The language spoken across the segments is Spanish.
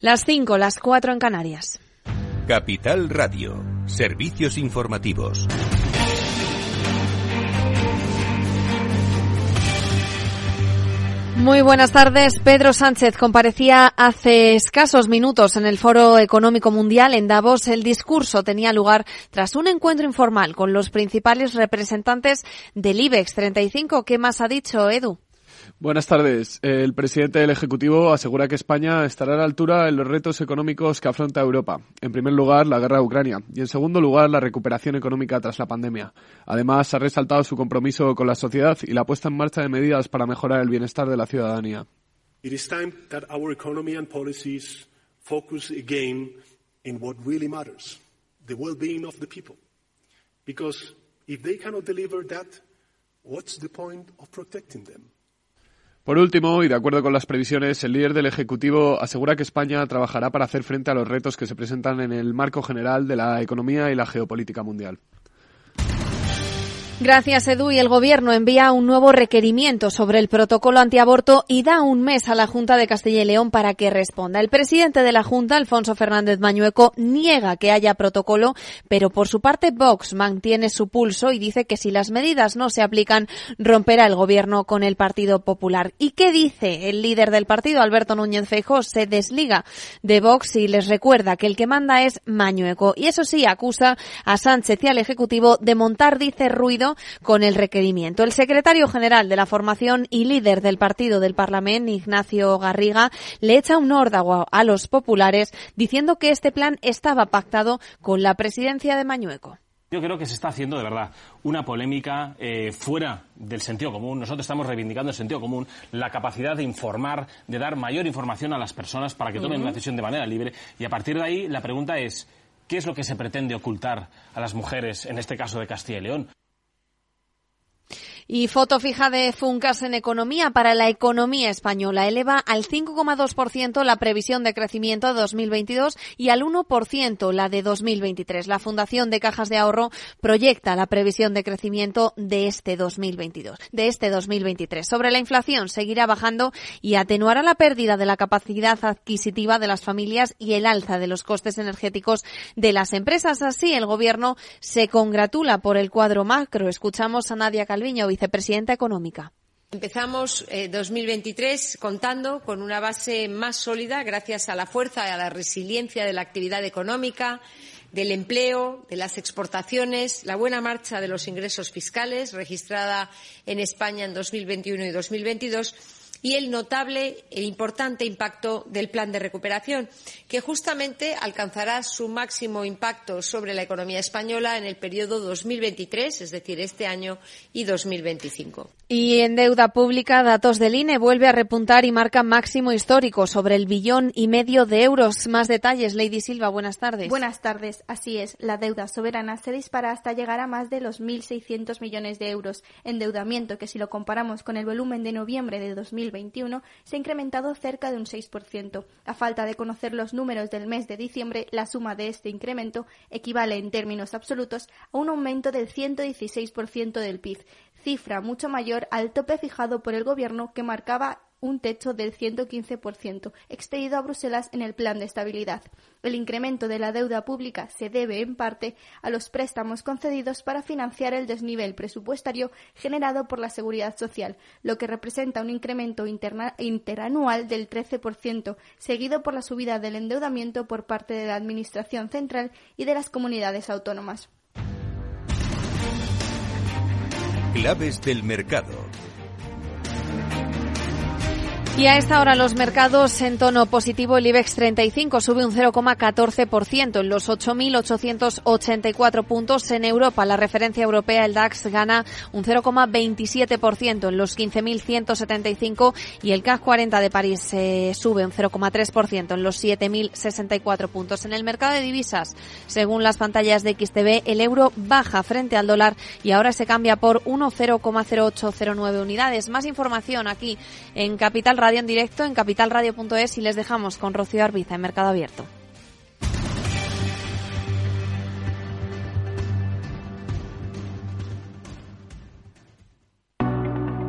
Las 5, las 4 en Canarias. Capital Radio, servicios informativos. Muy buenas tardes. Pedro Sánchez comparecía hace escasos minutos en el Foro Económico Mundial en Davos. El discurso tenía lugar tras un encuentro informal con los principales representantes del IBEX 35. ¿Qué más ha dicho Edu? Buenas tardes. El presidente del Ejecutivo asegura que España estará a la altura en los retos económicos que afronta Europa. En primer lugar, la guerra de Ucrania y en segundo lugar, la recuperación económica tras la pandemia. Además, ha resaltado su compromiso con la sociedad y la puesta en marcha de medidas para mejorar el bienestar de la ciudadanía. Because if they cannot deliver that, what's the point of protecting them? Por último, y de acuerdo con las previsiones, el líder del Ejecutivo asegura que España trabajará para hacer frente a los retos que se presentan en el marco general de la economía y la geopolítica mundial. Gracias, Edu. Y el Gobierno envía un nuevo requerimiento sobre el protocolo antiaborto y da un mes a la Junta de Castilla y León para que responda. El presidente de la Junta, Alfonso Fernández Mañueco, niega que haya protocolo, pero por su parte Vox mantiene su pulso y dice que si las medidas no se aplican, romperá el Gobierno con el Partido Popular. ¿Y qué dice el líder del partido, Alberto Núñez Feijóo? Se desliga de Vox y les recuerda que el que manda es Mañueco. Y eso sí, acusa a Sánchez y al Ejecutivo de montar, dice, ruido con el requerimiento. El secretario general de la formación y líder del partido del Parlamento, Ignacio Garriga, le echa un órdago a los populares diciendo que este plan estaba pactado con la presidencia de Mañueco. Yo creo que se está haciendo de verdad una polémica eh, fuera del sentido común. Nosotros estamos reivindicando el sentido común, la capacidad de informar, de dar mayor información a las personas para que tomen una decisión de manera libre. Y a partir de ahí, la pregunta es, ¿qué es lo que se pretende ocultar a las mujeres, en este caso de Castilla y León? Y foto fija de Funcas en economía para la economía española. Eleva al 5,2% la previsión de crecimiento de 2022 y al 1% la de 2023. La Fundación de Cajas de Ahorro proyecta la previsión de crecimiento de este 2022, de este 2023. Sobre la inflación, seguirá bajando y atenuará la pérdida de la capacidad adquisitiva de las familias y el alza de los costes energéticos de las empresas. Así, el gobierno se congratula por el cuadro macro. Escuchamos a Nadia Calviño, vicepresidenta económica. Empezamos eh, 2023 contando con una base más sólida gracias a la fuerza y a la resiliencia de la actividad económica, del empleo, de las exportaciones, la buena marcha de los ingresos fiscales registrada en España en 2021 y 2022 y el notable e importante impacto del plan de recuperación, que justamente alcanzará su máximo impacto sobre la economía española en el periodo 2023, es decir, este año, y 2025. Y en deuda pública, datos del INE vuelve a repuntar y marca máximo histórico sobre el billón y medio de euros. Más detalles, Lady Silva, buenas tardes. Buenas tardes. Así es, la deuda soberana se dispara hasta llegar a más de los 1.600 millones de euros. Endeudamiento que, si lo comparamos con el volumen de noviembre de 2021, se ha incrementado cerca de un 6%. A falta de conocer los números del mes de diciembre, la suma de este incremento equivale en términos absolutos a un aumento del 116% del PIB, cifra mucho mayor al tope fijado por el Gobierno que marcaba un techo del 115% expedido a Bruselas en el Plan de Estabilidad. El incremento de la deuda pública se debe, en parte, a los préstamos concedidos para financiar el desnivel presupuestario generado por la Seguridad Social, lo que representa un incremento interanual del 13%, seguido por la subida del endeudamiento por parte de la Administración Central y de las comunidades autónomas. Claves del mercado. Y a esta hora los mercados en tono positivo, el IBEX 35 sube un 0,14% en los 8.884 puntos. En Europa, la referencia europea, el DAX, gana un 0,27% en los 15.175 y el CAC 40 de París eh, sube un 0,3% en los 7.064 puntos. En el mercado de divisas, según las pantallas de XTB, el euro baja frente al dólar y ahora se cambia por 1,0809 unidades. Más información aquí en Capital Radio en directo en capitalradio.es y les dejamos con Rocío Arbiza en Mercado Abierto.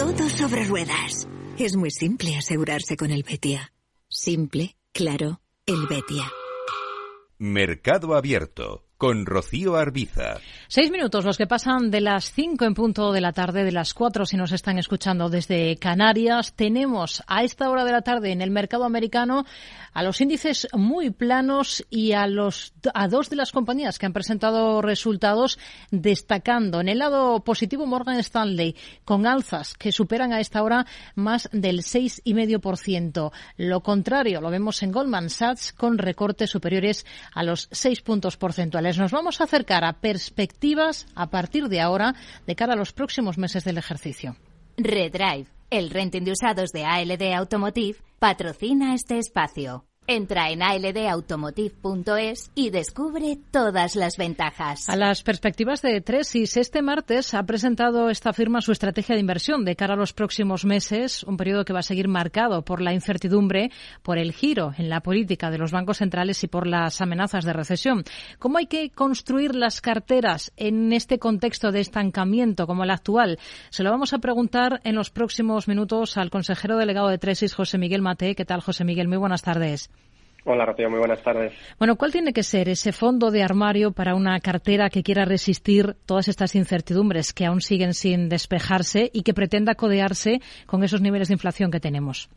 Todo sobre ruedas. Es muy simple asegurarse con el Betia. Simple, claro, el Betia. Mercado Abierto con Rocío Arbiza. Seis minutos los que pasan de las cinco en punto de la tarde, de las cuatro si nos están escuchando desde Canarias. Tenemos a esta hora de la tarde en el mercado americano a los índices muy planos y a los a dos de las compañías que han presentado resultados destacando en el lado positivo Morgan Stanley con alzas que superan a esta hora más del seis y medio por ciento. Lo contrario lo vemos en Goldman Sachs con recortes superiores a los seis puntos porcentuales. Nos vamos a acercar a perspectivas a partir de ahora de cara a los próximos meses del ejercicio. Redrive, el renting de usados de ALD Automotive, patrocina este espacio. Entra en aldautomotive.es y descubre todas las ventajas. A las perspectivas de Tresis, este martes ha presentado esta firma su estrategia de inversión de cara a los próximos meses, un periodo que va a seguir marcado por la incertidumbre, por el giro en la política de los bancos centrales y por las amenazas de recesión. ¿Cómo hay que construir las carteras en este contexto de estancamiento como el actual? Se lo vamos a preguntar en los próximos minutos al consejero delegado de Tresis, José Miguel Mate. ¿Qué tal, José Miguel? Muy buenas tardes. Hola, Rocío, muy buenas tardes. Bueno, ¿cuál tiene que ser ese fondo de armario para una cartera que quiera resistir todas estas incertidumbres que aún siguen sin despejarse y que pretenda codearse con esos niveles de inflación que tenemos?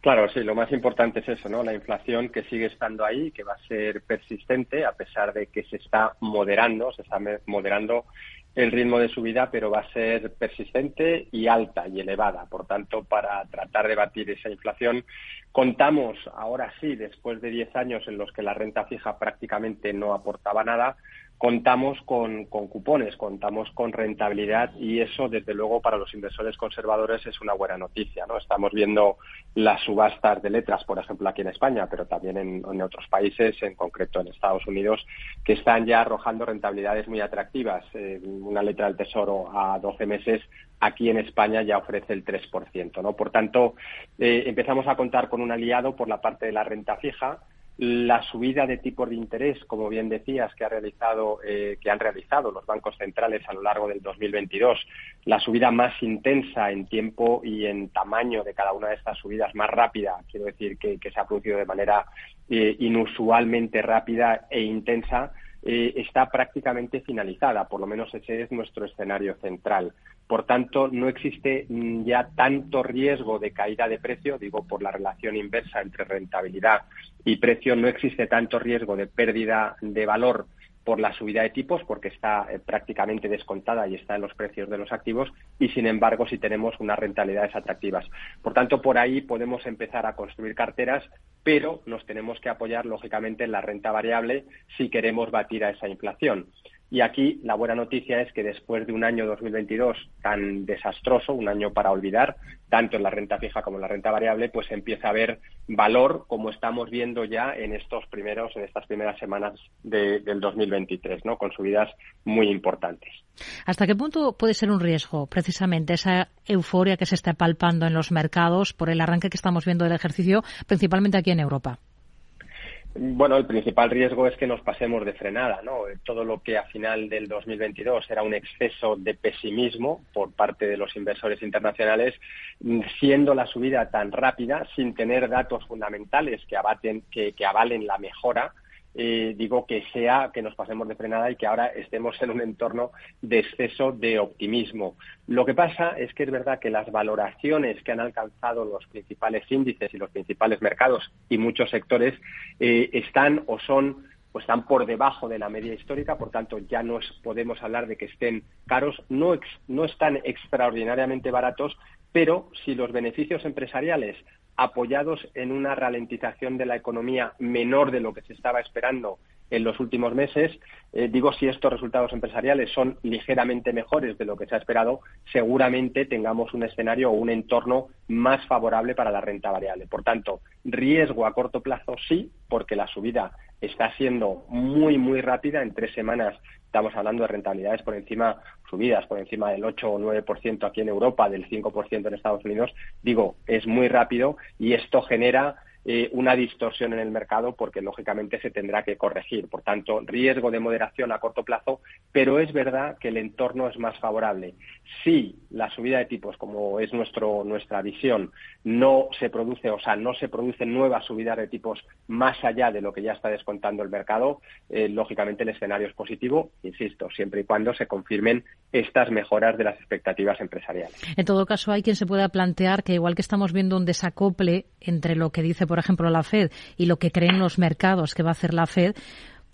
Claro, sí, lo más importante es eso, ¿no? La inflación que sigue estando ahí, que va a ser persistente a pesar de que se está moderando, se está moderando el ritmo de subida, pero va a ser persistente y alta y elevada. Por tanto, para tratar de batir esa inflación, contamos ahora sí, después de 10 años en los que la renta fija prácticamente no aportaba nada, contamos con, cupones, contamos con rentabilidad y eso, desde luego, para los inversores conservadores es una buena noticia. ¿no? Estamos viendo las subastas de letras, por ejemplo, aquí en España, pero también en, otros países, en concreto en Estados Unidos, que están ya arrojando rentabilidades muy atractivas. Eh, una letra del Tesoro a 12 meses aquí en España ya ofrece el 3%. ¿no? Por tanto, eh, empezamos a contar con un aliado por la parte de la renta fija la subida de tipos de interés, como bien decías, que, ha realizado, eh, que han realizado los bancos centrales a lo largo del 2022, la subida más intensa en tiempo y en tamaño de cada una de estas subidas, más rápida, quiero decir, que, se ha producido de manera eh, inusualmente rápida e intensa, eh, está prácticamente finalizada, por lo menos ese es nuestro escenario central. Por tanto, no existe mm, ya tanto riesgo de caída de precio, digo por la relación inversa entre rentabilidad y precio, no existe tanto riesgo de pérdida de valor por la subida de tipos, porque está eh, prácticamente descontada y está en los precios de los activos, y sin embargo, si tenemos unas rentabilidades atractivas. Por tanto, por ahí podemos empezar a construir carteras, pero nos tenemos que apoyar, lógicamente, en la renta variable si queremos batir a esa inflación. Y aquí la buena noticia es que después de un año 2022 tan desastroso, un año para olvidar, tanto en la renta fija como en la renta variable, pues empieza a haber valor, como estamos viendo ya en estos primeros, en estas primeras semanas del 2023, ¿no? Con subidas muy importantes. ¿Hasta qué punto puede ser un riesgo precisamente esa euforia que se está palpando en los mercados por el arranque que estamos viendo del ejercicio, principalmente aquí en Europa? Bueno, el principal riesgo es que nos pasemos de frenada, ¿no? Todo lo que a final del 2022 era un exceso de pesimismo por parte de los inversores internacionales, siendo la subida tan rápida, sin tener datos fundamentales que, abaten, que, avalen la mejora, eh, digo que sea que nos pasemos de frenada y que ahora estemos en un entorno de exceso de optimismo. Lo que pasa es que es verdad que las valoraciones que han alcanzado los principales índices y los principales mercados y muchos sectores eh, están o son pues están por debajo de la media histórica, por tanto ya no podemos hablar de que estén caros, no, no están extraordinariamente baratos, pero si los beneficios empresariales apoyados en una ralentización de la economía menor de lo que se estaba esperando en los últimos meses. Eh, digo, si estos resultados empresariales son ligeramente mejores de lo que se ha esperado, seguramente tengamos un escenario o un entorno más favorable para la renta variable. Por tanto, riesgo a corto plazo sí, porque la subida está siendo muy, muy rápida. En tres semanas estamos hablando de rentabilidades por encima, subidas por encima del 8 o 9% aquí en Europa, del 5% en Estados Unidos. Digo, es muy rápido y esto genera eh, una distorsión en el mercado porque lógicamente se tendrá que corregir. Por tanto, riesgo de moderación a corto plazo, pero es verdad que el entorno es más favorable. Si la subida de tipos, como es nuestro, nuestra visión, no se produce, o sea, no se producen nuevas subidas de tipos más allá de lo que ya está descontando el mercado, eh, lógicamente el escenario es positivo, insisto, siempre y cuando se confirmen estas mejoras de las expectativas empresariales. En todo caso, hay quien se pueda plantear que igual que estamos viendo un desacople entre lo que dice, ejemplo, la Fed y lo que creen los mercados que va a hacer la Fed,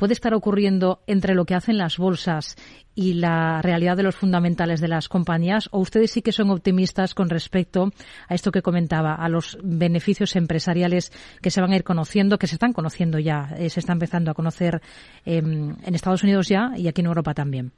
puede estar ocurriendo entre lo que hacen las bolsas y la realidad de los fundamentales de las compañías? ¿O ustedes sí que son optimistas con respecto a esto que comentaba, a los beneficios empresariales que se van a ir conociendo, que se están conociendo ya, eh, se está empezando a conocer em, en Estados Unidos ya y aquí en Europa también?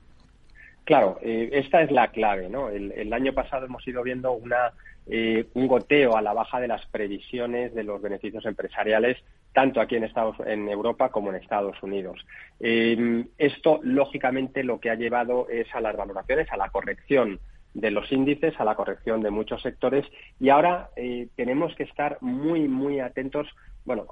Claro, eh, esta es la clave, ¿no? El, año pasado hemos ido viendo una, eh, un goteo a la baja de las previsiones de los beneficios empresariales, tanto aquí en, Estados, en Europa como en Estados Unidos. Eh, esto, lógicamente, lo que ha llevado es a las valoraciones, a la corrección de los índices, a la corrección de muchos sectores y ahora tenemos que estar muy, muy atentos bueno,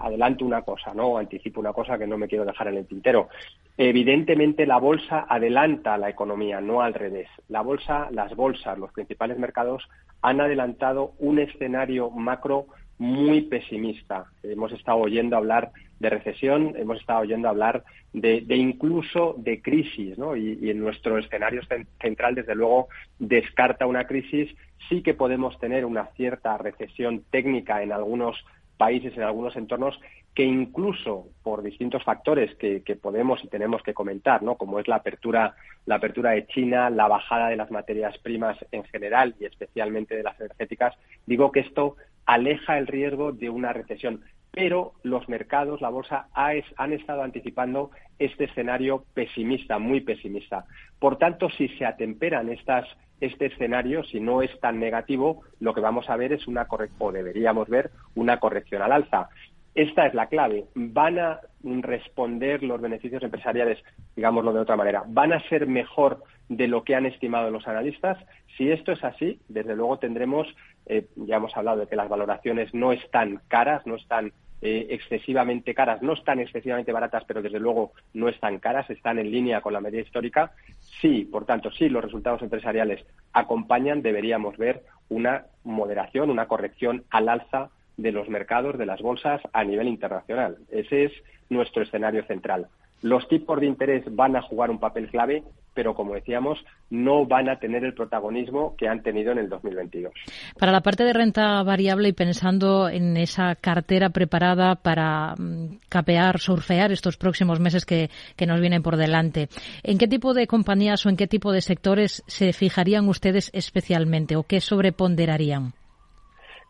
adelanto una cosa, ¿no? Anticipo una cosa que no me quiero dejar en el tintero. Evidentemente la bolsa adelanta a la economía, no al revés. La bolsa, las bolsas, los principales mercados han adelantado un escenario macro muy pesimista. Hemos estado oyendo hablar de recesión, hemos estado oyendo hablar de, incluso de crisis, ¿no? Y, y, en nuestro escenario central, desde luego, descarta una crisis. Sí que podemos tener una cierta recesión técnica en algunos países, en algunos entornos, que incluso por distintos factores que, podemos y tenemos que comentar, ¿no? como es la apertura, la apertura de China, la bajada de las materias primas en general y especialmente de las energéticas, digo que esto aleja el riesgo de una recesión. Pero los mercados, la bolsa, han estado anticipando este escenario pesimista, muy pesimista. Por tanto, si se atemperan estas este escenario, si no es tan negativo, lo que vamos a ver es una corrección, o deberíamos ver una corrección al alza. Esta es la clave. Van a responder los beneficios empresariales, digámoslo de otra manera, van a ser mejor de lo que han estimado los analistas. Si esto es así, desde luego tendremos, eh, ya hemos hablado de que las valoraciones no están caras, no están eh, excesivamente caras, no están excesivamente baratas, pero desde luego no están caras, están en línea con la media histórica. Sí, por tanto, sí, los resultados empresariales acompañan, deberíamos ver una moderación, una corrección al alza de los mercados, de las bolsas a nivel internacional. Ese es nuestro escenario central. Los tipos de interés van a jugar un papel clave, pero como decíamos, no van a tener el protagonismo que han tenido en el 2022. Para la parte de renta variable y pensando en esa cartera preparada para mm, capear, surfear estos próximos meses que, que nos vienen por delante, ¿en qué tipo de compañías o en qué tipo de sectores se fijarían ustedes especialmente o qué sobreponderarían?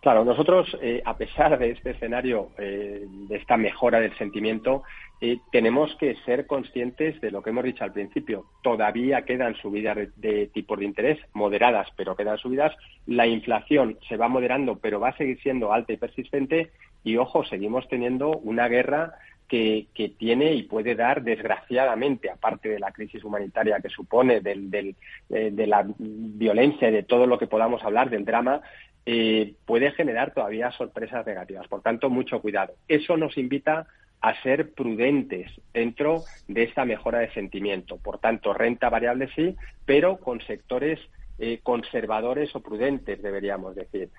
Claro, nosotros, eh, a pesar de este escenario, eh, de esta mejora del sentimiento, eh, tenemos que ser conscientes de lo que hemos dicho al principio. Todavía quedan subidas de, tipos de interés, moderadas, pero quedan subidas. La inflación se va moderando, pero va a seguir siendo alta y persistente. Y ojo, seguimos teniendo una guerra que, tiene y puede dar, desgraciadamente, aparte de la crisis humanitaria que supone, de la violencia y de todo lo que podamos hablar, del drama, eh, puede generar todavía sorpresas negativas. Por tanto, mucho cuidado. Eso nos invita a ser prudentes dentro de esta mejora de sentimiento. Por tanto, renta variable sí, pero con sectores eh, conservadores o prudentes, deberíamos decir.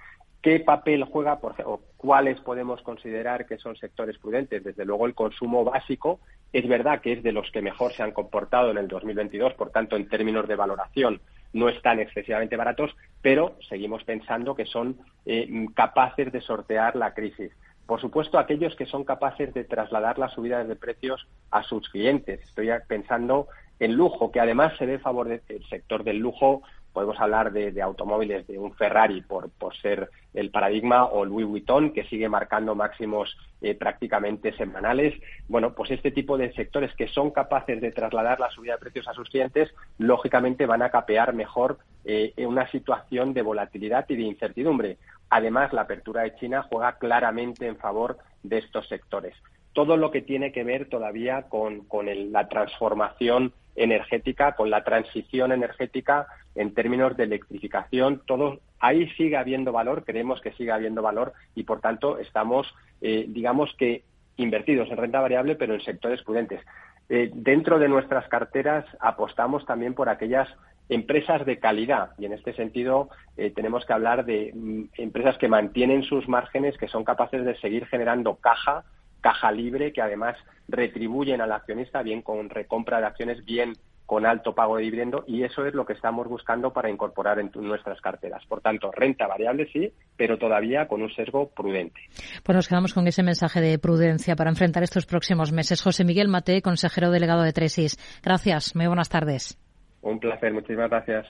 ¿Qué papel juega, por ejemplo, cuáles podemos considerar que son sectores prudentes? Desde luego, el consumo básico es verdad que es de los que mejor se han comportado en el 2022, por tanto, en términos de valoración, no están excesivamente baratos, pero seguimos pensando que son eh, capaces de sortear la crisis. Por supuesto, aquellos que son capaces de trasladar las subidas de precios a sus clientes. Estoy pensando en lujo, que además se ve favorece el sector del lujo. Podemos hablar de, automóviles, de un Ferrari por, por, ser el paradigma, o Louis Vuitton, que sigue marcando máximos eh, prácticamente semanales. Bueno, pues este tipo de sectores que son capaces de trasladar la subida de precios a sus clientes, lógicamente van a capear mejor eh, una situación de volatilidad y de incertidumbre. Además, la apertura de China juega claramente en favor de estos sectores. Todo lo que tiene que ver todavía con, la transformación energética, con la transición energética en términos de electrificación, todo ahí sigue habiendo valor, creemos que sigue habiendo valor y por tanto estamos, eh, digamos que invertidos en renta variable, pero en sectores prudentes. Eh, dentro de nuestras carteras apostamos también por aquellas empresas de calidad y en este sentido eh, tenemos que hablar de mm, empresas que mantienen sus márgenes, que son capaces de seguir generando caja, caja libre, que además retribuyen al accionista bien con recompra de acciones, bien con alto pago de dividendo y eso es lo que estamos buscando para incorporar en nuestras carteras. Por tanto, renta variable sí, pero todavía con un sesgo prudente. Pues nos quedamos con ese mensaje de prudencia para enfrentar estos próximos meses. José Miguel Mate, consejero delegado de Tresis. Gracias. Muy buenas tardes. Un placer, muchísimas gracias.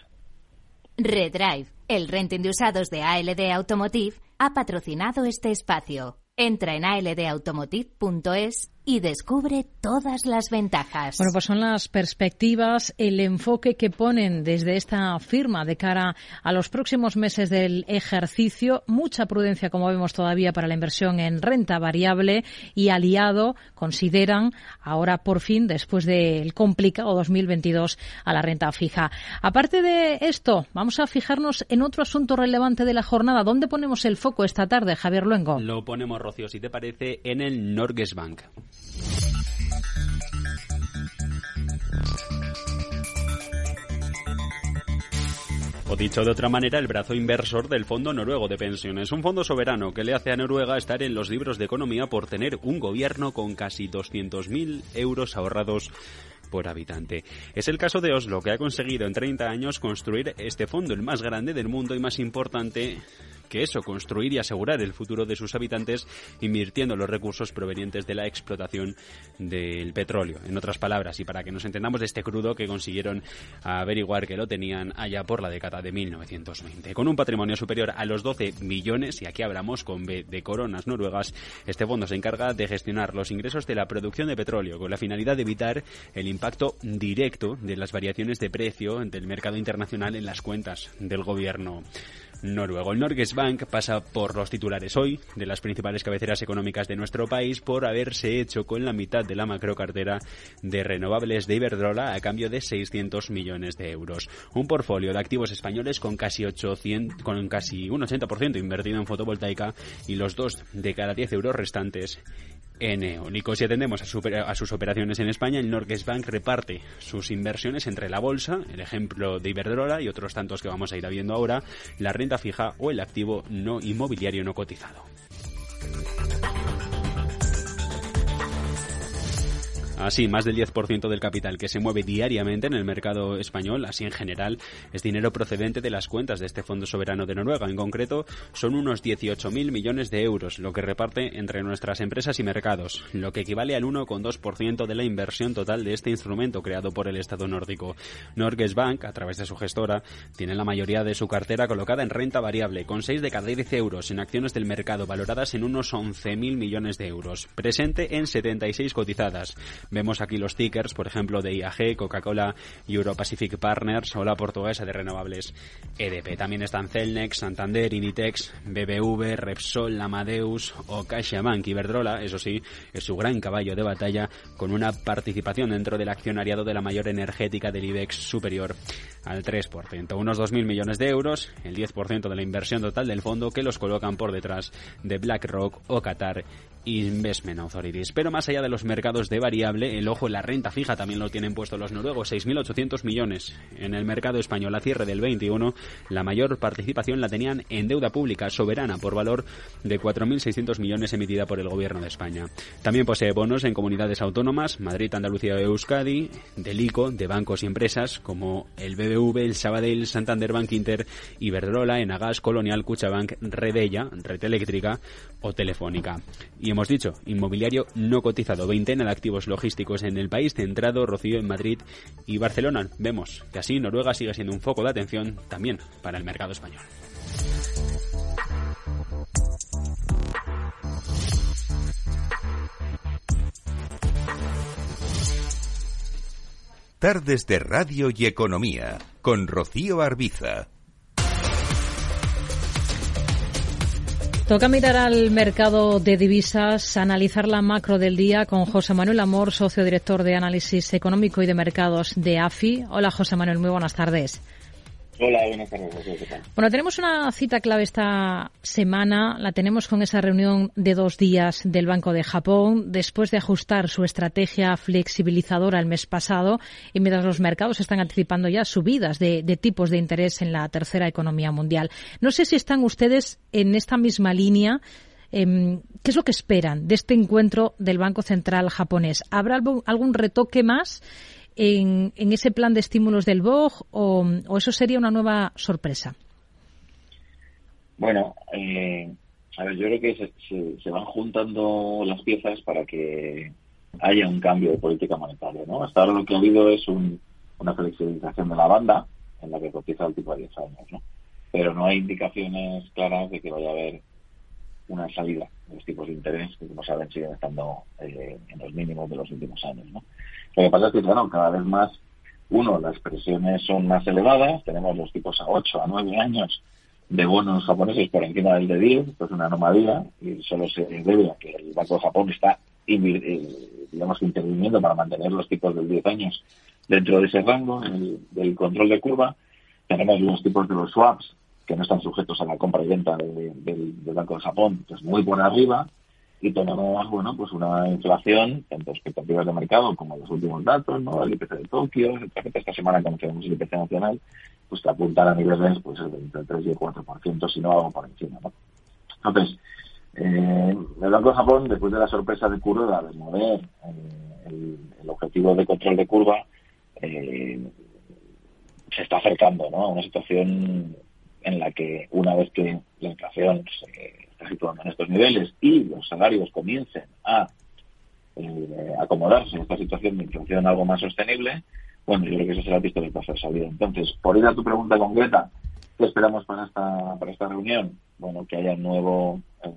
Redrive, el renting de usados de ALD Automotive, ha patrocinado este espacio. Entra en aldautomotive.es y descubre todas las ventajas. Bueno, pues son las perspectivas, el enfoque que ponen desde esta firma de cara a los próximos meses del ejercicio. Mucha prudencia, como vemos todavía, para la inversión en renta variable y aliado, consideran ahora por fin, después del complicado 2022, a la renta fija. Aparte de esto, vamos a fijarnos en otro asunto relevante de la jornada. ¿Dónde ponemos el foco esta tarde, Javier Luengo? Lo ponemos, Rocío, si te parece, en el Norges Bank. O dicho de otra manera, el brazo inversor del Fondo Noruego de Pensiones, un fondo soberano que le hace a Noruega estar en los libros de economía por tener un gobierno con casi 200.000 euros ahorrados por habitante. Es el caso de Oslo, que ha conseguido en 30 años construir este fondo, el más grande del mundo y más importante que eso, construir y asegurar el futuro de sus habitantes invirtiendo los recursos provenientes de la explotación del petróleo. En otras palabras, y para que nos entendamos de este crudo que consiguieron averiguar que lo tenían allá por la década de 1920. Con un patrimonio superior a los 12 millones, y aquí hablamos con B de coronas noruegas, este fondo se encarga de gestionar los ingresos de la producción de petróleo con la finalidad de evitar el impacto directo de las variaciones de precio del mercado internacional en las cuentas del gobierno noruego. El Norges Bank pasa por los titulares hoy de las principales cabeceras económicas de nuestro país por haberse hecho con la mitad de la macrocartera de renovables de Iberdrola a cambio de 600 millones de euros. Un portfolio de activos españoles con casi 800, con casi un 80% invertido en fotovoltaica y los dos de cada 10 euros restantes en eólicos. Si atendemos a, sus operaciones en España, el Norges Bank reparte sus inversiones entre la bolsa, el ejemplo de Iberdrola y otros tantos que vamos a ir viendo ahora, la renta fija o el activo no inmobiliario no cotizado. Así, más del 10% del capital que se mueve diariamente en el mercado español, así en general, es dinero procedente de las cuentas de este Fondo Soberano de Noruega. En concreto, son unos 18.000 millones de euros, lo que reparte entre nuestras empresas y mercados, lo que equivale al 1,2% de la inversión total de este instrumento creado por el Estado nórdico. Norges Bank, a través de su gestora, tiene la mayoría de su cartera colocada en renta variable, con 6 de cada 10 euros en acciones del mercado valoradas en unos 11.000 millones de euros, presente en 76 cotizadas. Vemos aquí los tickers, por ejemplo, de IAG, Coca-Cola, Euro Pacific Partners o la portuguesa de renovables EDP. También están Celnex, Santander, Initex, BBV, Repsol, Amadeus o CaixaBank. Iberdrola, eso sí, es su gran caballo de batalla con una participación dentro del accionariado de la mayor energética del IBEX superior al 3%. Unos 2.000 millones de euros, el 10% de la inversión total del fondo que los colocan por detrás de BlackRock o Qatar Investment Authorities. Pero más allá de los mercados de variable, el ojo en la renta fija también lo tienen puesto los noruegos, 6.800 millones. En el mercado español a cierre del 21, la mayor participación la tenían en deuda pública soberana por valor de 4.600 millones emitida por el gobierno de España. También posee bonos en comunidades autónomas, Madrid, Andalucía y Euskadi, del ICO, de bancos y empresas como el BBV, el Sabadell, Santander Bank Inter, Iberdrola, Enagas, Colonial, Cuchabank, Redella, Red Eléctrica o Telefónica. Y hemos dicho, inmobiliario no cotizado, veintena de activos logísticos en el país, centrado, Rocío en Madrid y Barcelona. Vemos que así Noruega sigue siendo un foco de atención también para el mercado español. Tardes de Radio y Economía con Rocío Arbiza. Toca mirar al mercado de divisas, analizar la macro del día con José Manuel Amor, socio director de análisis económico y de mercados de AFI. Hola José Manuel, muy buenas tardes. Hola, buenas tardes. ¿Qué tal? Bueno, tenemos una cita clave esta semana. La tenemos con esa reunión de dos días del Banco de Japón, después de ajustar su estrategia flexibilizadora el mes pasado y mientras los mercados están anticipando ya subidas de, de tipos de interés en la tercera economía mundial. No sé si están ustedes en esta misma línea. Eh, ¿Qué es lo que esperan de este encuentro del Banco Central japonés? ¿Habrá algún retoque más? En, en ese plan de estímulos del BOG o, eso sería una nueva sorpresa? Bueno, eh, a ver, yo creo que se, se, van juntando las piezas para que haya un cambio de política monetaria, ¿no? Hasta ahora lo que ha habido es un, una flexibilización de la banda en la que cotiza el tipo de 10 años, ¿no? Pero no hay indicaciones claras de que vaya a haber una salida de los tipos de interés que, como saben, siguen estando eh, en los mínimos de los últimos años, ¿no? Lo que pasa es que, claro, cada vez más, uno, las presiones son más elevadas, tenemos los tipos a 8, a 9 años de bonos japoneses por encima del de 10, esto es una anomalía, y solo se debe a que el Banco de Japón está, eh, digamos, interviniendo para mantener los tipos del 10 años dentro de ese rango, el, del control de curva. Tenemos los tipos de los swaps, que no están sujetos a la compra y venta de, de, del Banco de Japón, que es muy por arriba, y tenemos bueno pues una inflación tanto expectativas de mercado como los últimos datos no el IPC de Tokio esta semana conocemos el IPC nacional pues que apuntan a niveles pues entre el 3 y el 4% si no algo por encima ¿no? entonces eh, el Banco de Japón después de la sorpresa de Kuroda de mover eh, el, el, objetivo de control de curva eh, se está acercando ¿no? a una situación en la que una vez que la inflación se está situando en estos niveles y los salarios comiencen a eh, acomodarse en esta situación de inflación algo más sostenible, bueno, yo creo que ese será el paso de salida. Entonces, por ir a tu pregunta concreta, ¿qué esperamos para esta, para esta reunión? Bueno, que haya un nuevo eh,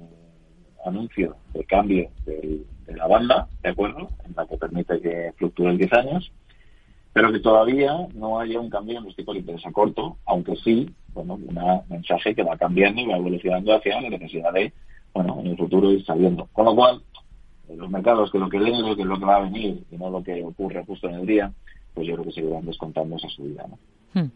anuncio de cambio de, de la banda, ¿de acuerdo? En la que permite que fluctúe el 10 años, pero que todavía no haya un cambio en los tipos de interés a corto, aunque sí, bueno, un mensaje que va cambiando y va evolucionando hacia la necesidad de, bueno, en el futuro ir saliendo. Con lo cual, los mercados que lo que leen es que, lo que va a venir y no lo que ocurre justo en el día, pues yo creo que seguirán descontando esa subida, ¿no? Hmm.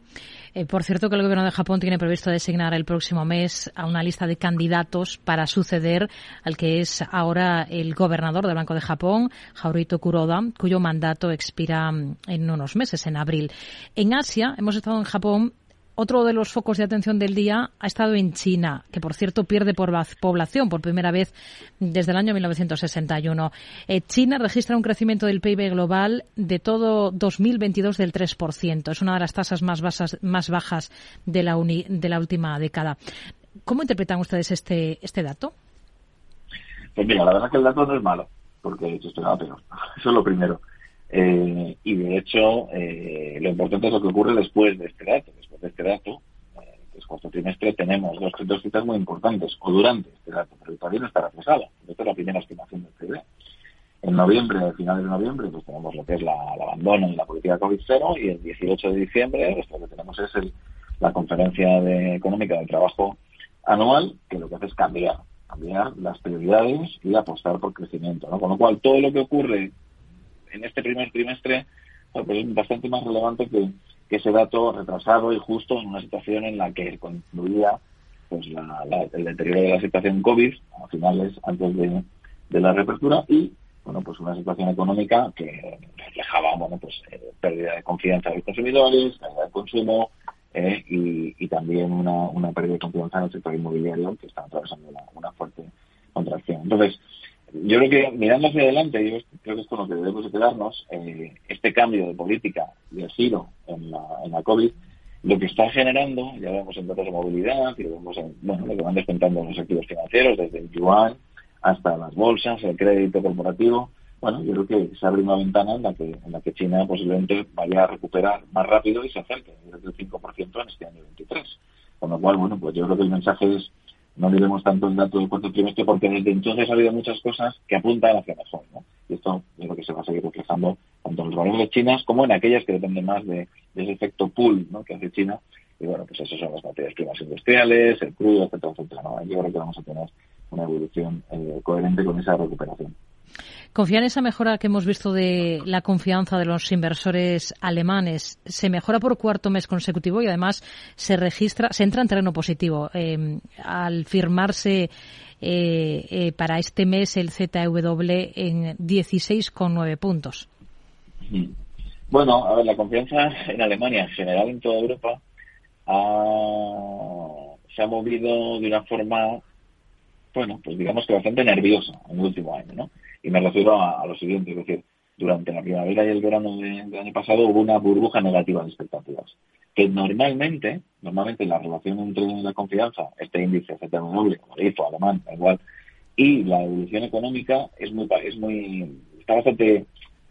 Eh, por cierto, que el Gobierno de Japón tiene previsto designar el próximo mes a una lista de candidatos para suceder al que es ahora el gobernador del Banco de Japón, Haruhito Kuroda, cuyo mandato expira en unos meses, en abril. En Asia, hemos estado en Japón otro de los focos de atención del día ha estado en China, que por cierto pierde por población por primera vez desde el año 1961. Eh, China registra un crecimiento del PIB global de todo 2022 del 3%. Es una de las tasas más, bajas de la, uni, de la última década. ¿Cómo interpretan ustedes este, este dato? Pues mira, la verdad es que el dato no es malo, porque esto esperaba peor. Eso es lo primero. Eh, y de hecho, eh, lo importante es lo que ocurre después de este dato. Después de este dato, eh, es cuarto trimestre, tenemos dos, dos muy importantes, o durante este dato, pero todavía no está reflejado. Esta es la primera estimación del PIB. En noviembre, a finales de noviembre, pues tenemos lo que es la, el abandono y la política COVID-0, y el 18 de diciembre, pues, lo que tenemos es el, la conferencia de, económica del trabajo anual, que lo que hace es cambiar, cambiar las prioridades y apostar por crecimiento. ¿no? Con lo cual, todo lo que ocurre en este primer trimestre pues es bastante más relevante que, que, ese dato retrasado y justo en una situación en la que concluía pues la, la, el deterioro de la situación COVID a finales antes de, de la reapertura y bueno, pues una situación económica que reflejaba, bueno, pues eh, pérdida de confianza de los consumidores, pérdida de consumo eh, y, también una, una pérdida de confianza en el sector inmobiliario que está atravesando una, fuerte contracción. Entonces, yo creo que mirando hacia adelante, yo creo que es lo que debemos de quedarnos, eh, este cambio de política el giro en la, en la COVID, lo que está generando, ya vemos en datos de movilidad, y lo vemos en, bueno, lo que van descontando los activos financieros, desde el yuan, hasta las bolsas, el crédito corporativo. Bueno, yo creo que se abre una ventana en la que, en la que China posiblemente vaya a recuperar más rápido y se acerque desde el 5% en este año 23. Con lo cual, bueno, pues yo creo que el mensaje es no miremos tanto el dato del cuarto trimestre porque desde entonces ha habido muchas cosas que apuntan hacia mejor, ¿no? Y esto yo creo que se va a seguir reflejando tanto en los valores de como en aquellas que dependen más de, ese efecto pool, ¿no? Que hace China. Y bueno, pues eso son las materias primas industriales, el crudo, etcétera, etcétera, Yo creo que vamos a tener una evolución eh, coherente con esa recuperación. ¿Confía en esa mejora que hemos visto de la confianza de los inversores alemanes? ¿Se mejora por cuarto mes consecutivo y además se registra, se entra en terreno positivo eh, al firmarse eh, para este mes el ZW en 16,9 puntos? Bueno, a ver, la confianza en Alemania, en general en toda Europa, se ha movido de una forma bueno, pues digamos que bastante nerviosa en el último año, ¿no? Y me refiero a, lo siguiente, es decir, durante la primavera y el verano del año pasado hubo una burbuja negativa de expectativas, que normalmente, normalmente la relación entre la confianza, este índice CTW, como le alemán, igual, y la evolución económica es muy, es muy, está bastante,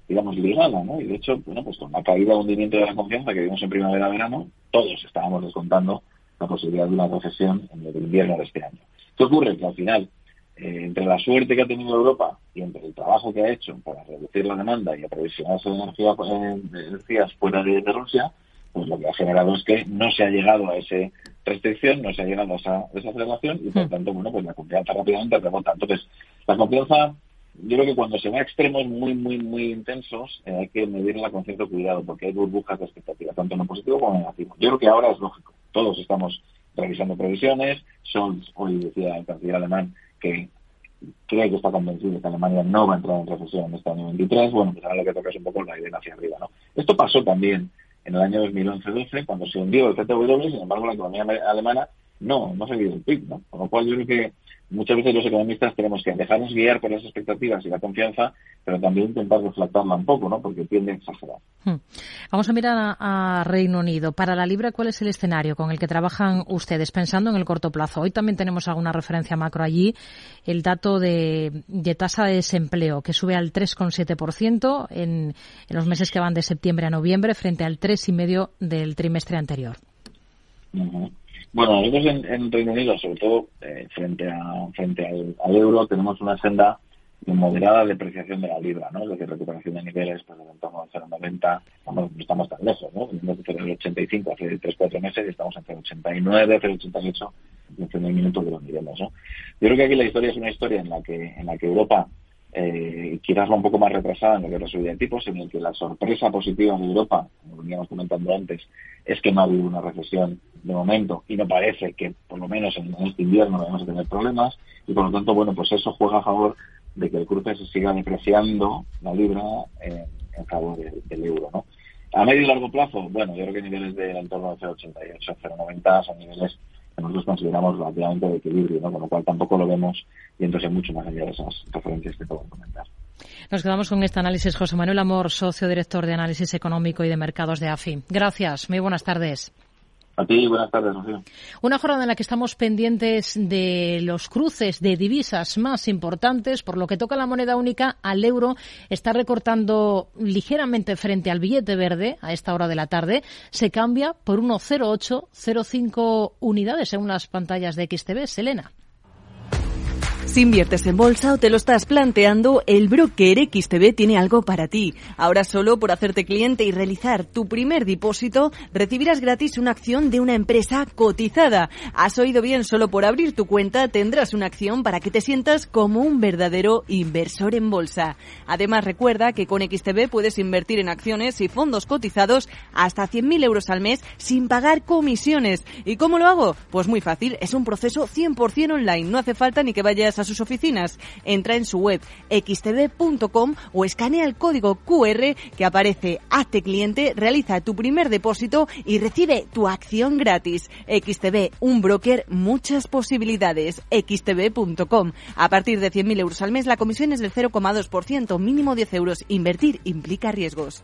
digamos, ligada, ¿no? Y de hecho, bueno, pues con la caída o hundimiento de la confianza que vimos en primavera-verano, todos estábamos descontando la posibilidad de una recesión en el invierno de este año. ¿Qué ocurre? Que al final, eh, entre la suerte que ha tenido Europa y entre el trabajo que ha hecho para reducir la demanda y aprovisionarse de, energía, eh, de energías fuera de, Rusia, pues lo que ha generado es que no se ha llegado a esa restricción, no se ha llegado a esa desaceleración y por hmm. tanto, bueno, pues la confianza rápidamente rebota. Entonces, la confianza, yo creo que cuando se va a extremos muy, muy, muy intensos, eh, hay que medirla con cierto cuidado porque hay burbujas de expectativa, tanto en lo positivo como en lo negativo. Yo creo que ahora es lógico. Todos estamos revisando previsiones. Scholz hoy decía el canciller alemán que cree que está convencido que Alemania no va a entrar en recesión en este año 23. Bueno, pues ahora lo que toca es un poco la idea hacia arriba. ¿no? Esto pasó también en el año 2011-12 cuando se hundió el ZW, sin embargo la economía alemana no, no se dio el PIB. ¿no? Con lo cual yo creo que muchas veces los economistas tenemos que dejarnos guiar por las expectativas y la confianza, pero también intentar reflectarla un poco, ¿no? Porque tiende a exagerar. Hmm. Vamos a mirar a, Reino Unido. Para la Libra, ¿cuál es el escenario con el que trabajan ustedes pensando en el corto plazo? Hoy también tenemos alguna referencia macro allí. El dato de, tasa de desempleo que sube al 3,7% en, en los meses que van de septiembre a noviembre frente al 3,5% del trimestre anterior. Bueno, nosotros en, Reino Unido, sobre todo eh, frente a frente al, euro, tenemos una senda de moderada depreciación de la libra, ¿no? Es decir, recuperación de niveles pues, de entorno al 0,90, estamos, no estamos tan lejos, ¿no? Venimos de 0,85 hace 3-4 meses y estamos en 0,89, 0,88 en el minuto de los niveles, ¿no? Yo creo que aquí la historia es una historia en la que en la que Europa eh, quizás va un poco más retrasada en lo que es la subida de tipos, en el que la sorpresa positiva en Europa, como veníamos comentando antes, es que no ha habido una recesión de momento y no parece que por lo menos en, este invierno vayamos a tener problemas y por lo tanto, bueno, pues eso juega a favor de que el cruce se siga depreciando la libra en, favor del euro, ¿no? A medio y largo plazo, bueno, yo creo que niveles de en torno a 0,88, 0,90 son niveles que nosotros consideramos relativamente de equilibrio, ¿no? Con lo cual tampoco lo vemos yéndose mucho más allá de esas referencias que puedo comentar. Nos quedamos con este análisis. José Manuel Amor, socio director de análisis económico y de mercados de AFI. Gracias. Muy buenas tardes. A ti, buenas tardes, Una jornada en la que estamos pendientes de los cruces de divisas más importantes, por lo que toca la moneda única, al euro está recortando ligeramente frente al billete verde a esta hora de la tarde. Se cambia por 1,0805 unidades según las pantallas de XTB. Selena. Si inviertes en bolsa o te lo estás planteando, el broker XTB tiene algo para ti. Ahora solo por hacerte cliente y realizar tu primer depósito, recibirás gratis una acción de una empresa cotizada. Has oído bien, solo por abrir tu cuenta tendrás una acción para que te sientas como un verdadero inversor en bolsa. Además, recuerda que con XTB puedes invertir en acciones y fondos cotizados hasta 100.000 euros al mes sin pagar comisiones. ¿Y cómo lo hago? Pues muy fácil, es un proceso 100% online. No hace falta ni que vayas a sus oficinas. Entra en su web xtb.com o escanea el código QR que aparece. Hazte cliente, realiza tu primer depósito y recibe tu acción gratis. XTB, un broker, muchas posibilidades. xtb.com. A partir de 100.000 euros al mes, la comisión es del 0,2%, mínimo 10 euros. Invertir implica riesgos.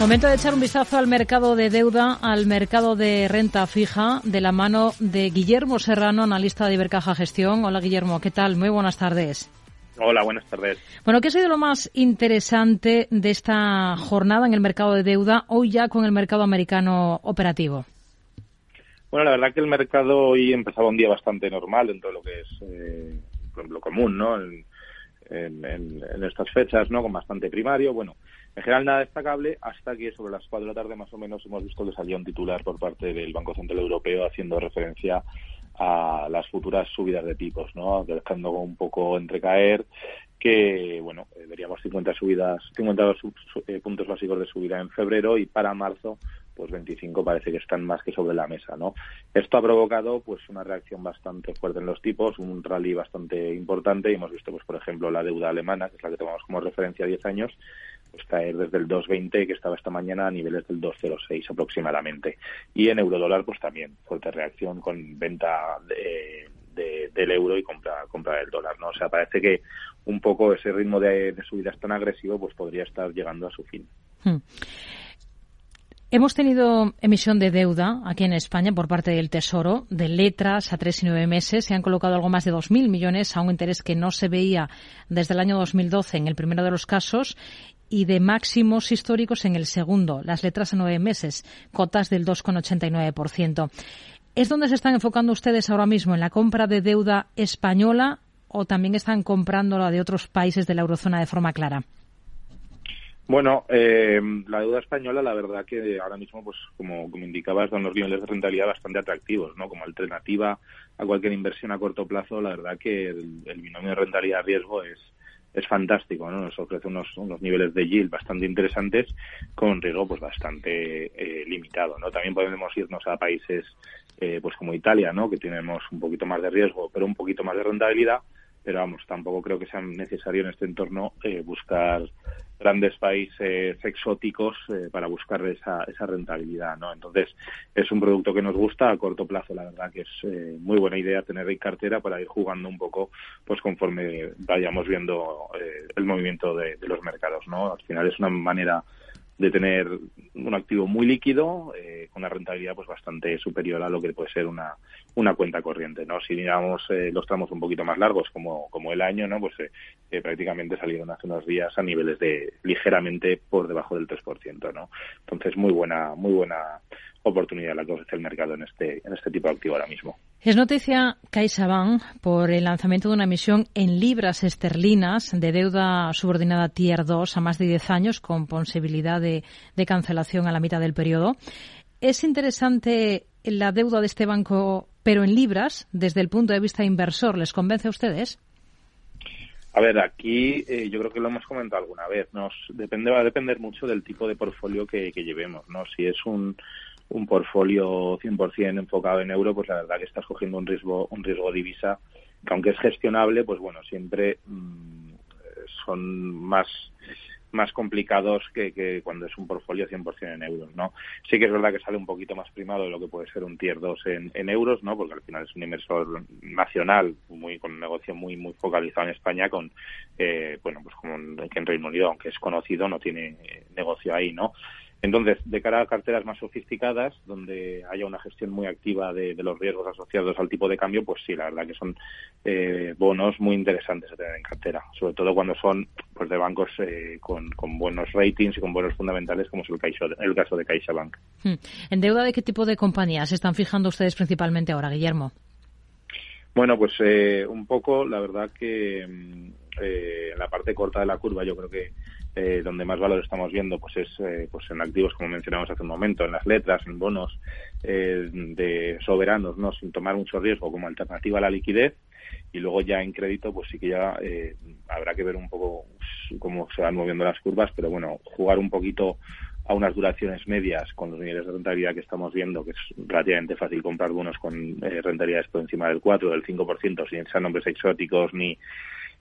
Momento de echar un vistazo al mercado de deuda, al mercado de renta fija, de la mano de Guillermo Serrano, analista de Ibercaja Gestión. Hola Guillermo, ¿qué tal? Muy buenas tardes. Hola, buenas tardes. Bueno, ¿qué ha sido lo más interesante de esta jornada en el mercado de deuda, hoy ya con el mercado americano operativo? Bueno, la verdad que el mercado hoy empezaba un día bastante normal dentro de lo que es eh, lo común, ¿no? En, en, en, estas fechas, ¿no? Con bastante primario. Bueno, en general nada destacable hasta que sobre las 4 de la tarde más o menos hemos visto que salía un titular por parte del Banco Central Europeo haciendo referencia a las futuras subidas de tipos, ¿no? Dejando un poco entrecaer que, bueno, veríamos 50 subidas, 50 eh, puntos básicos de subida en febrero y para marzo pues 25 parece que están más que sobre la mesa, ¿no? Esto ha provocado pues una reacción bastante fuerte en los tipos, un rally bastante importante y hemos visto pues por ejemplo la deuda alemana, que es la que tomamos como referencia a 10 años, está desde el 2.20 que estaba esta mañana a niveles del 2.06 aproximadamente. Y en eurodólar pues también fuerte reacción con venta de, del euro y compra, compra del dólar, ¿no? O sea, parece que un poco ese ritmo de, de subidas tan agresivo pues podría estar llegando a su fin. Hmm. Hemos tenido emisión de deuda aquí en España por parte del Tesoro, de letras a tres y nueve meses. Se han colocado algo más de 2.000 millones a un interés que no se veía desde el año 2012 en el primero de los casos y de máximos históricos en el segundo, las letras a nueve meses, cotas del 2,89%. ¿Es donde se están enfocando ustedes ahora mismo, en la compra de deuda española o también están comprando la de otros países de la eurozona de forma clara? Bueno, eh, la deuda española, la verdad que ahora mismo, pues como, como indicabas, dan unos niveles de rentabilidad bastante atractivos, ¿no? Como alternativa a cualquier inversión a corto plazo, la verdad que el, el binomio de rentabilidad-riesgo es, es fantástico, ¿no? Nos ofrece unos, unos niveles de yield bastante interesantes con un riesgo pues bastante eh, limitado, ¿no? También podemos irnos a países eh, pues como Italia, ¿no? Que tenemos un poquito más de riesgo, pero un poquito más de rentabilidad, pero vamos, tampoco creo que sea necesario en este entorno eh, buscar grandes países exóticos eh, para buscar esa, esa rentabilidad, ¿no? Entonces, es un producto que nos gusta a corto plazo, la verdad que es eh, muy buena idea tener en cartera para ir jugando un poco, pues conforme vayamos viendo eh, el movimiento de, de, los mercados, ¿no? Al final es una manera de tener un activo muy líquido eh, con una rentabilidad pues bastante superior a lo que puede ser una, una cuenta corriente no si miramos eh, los tramos un poquito más largos como, como el año no pues eh, eh prácticamente salieron hace unos días a niveles de ligeramente por debajo del 3% no entonces muy buena muy buena oportunidad la que ofrece el mercado en este, en este tipo de activo ahora mismo. Es noticia CaixaBank por el lanzamiento de una emisión en libras esterlinas de deuda subordinada Tier 2 a más de 10 años con posibilidad de, de cancelación a la mitad del periodo. Es interesante la deuda de este banco, pero en libras, desde el punto de vista inversor. ¿Les convence a ustedes? A ver, aquí eh, yo creo que lo hemos comentado alguna vez. Nos depende va a depender mucho del tipo de portfolio que, que llevemos, ¿no? Si es un un portfolio 100% enfocado en euro, pues la verdad que estás cogiendo un riesgo, un riesgo divisa que aunque es gestionable, pues bueno, siempre mm, son más más complicados que, que, cuando es un portfolio 100% en euros, ¿no? Sí que es verdad que sale un poquito más primado de lo que puede ser un tier 2 en, en euros, ¿no? Porque al final es un inversor nacional, muy con un negocio muy muy focalizado en España, con, eh, bueno, pues como que en Reino Unido, aunque es conocido, no tiene negocio ahí, ¿no? Entonces, de cara a carteras más sofisticadas, donde haya una gestión muy activa de, los riesgos asociados al tipo de cambio, pues sí, la verdad que son eh, bonos muy interesantes a tener en cartera, sobre todo cuando son pues de bancos eh, con, buenos ratings y con buenos fundamentales, como es el, el caso de CaixaBank. Hmm. ¿En deuda de qué tipo de compañías se están fijando ustedes principalmente ahora, Guillermo? Bueno, pues eh, un poco, la verdad que mm, en la parte corta de la curva yo creo que eh, donde más valor estamos viendo pues es eh, pues en activos como mencionamos hace un momento en las letras en bonos eh, de soberanos no sin tomar mucho riesgo como alternativa a la liquidez. Y luego ya en crédito pues sí que ya habrá que ver un poco cómo se van moviendo las curvas pero bueno jugar un poquito a unas duraciones medias con los niveles de rentabilidad que estamos viendo, que es relativamente fácil comprar bonos con rentabilidades por encima del 4, del 5%, sin ser nombres exóticos ni,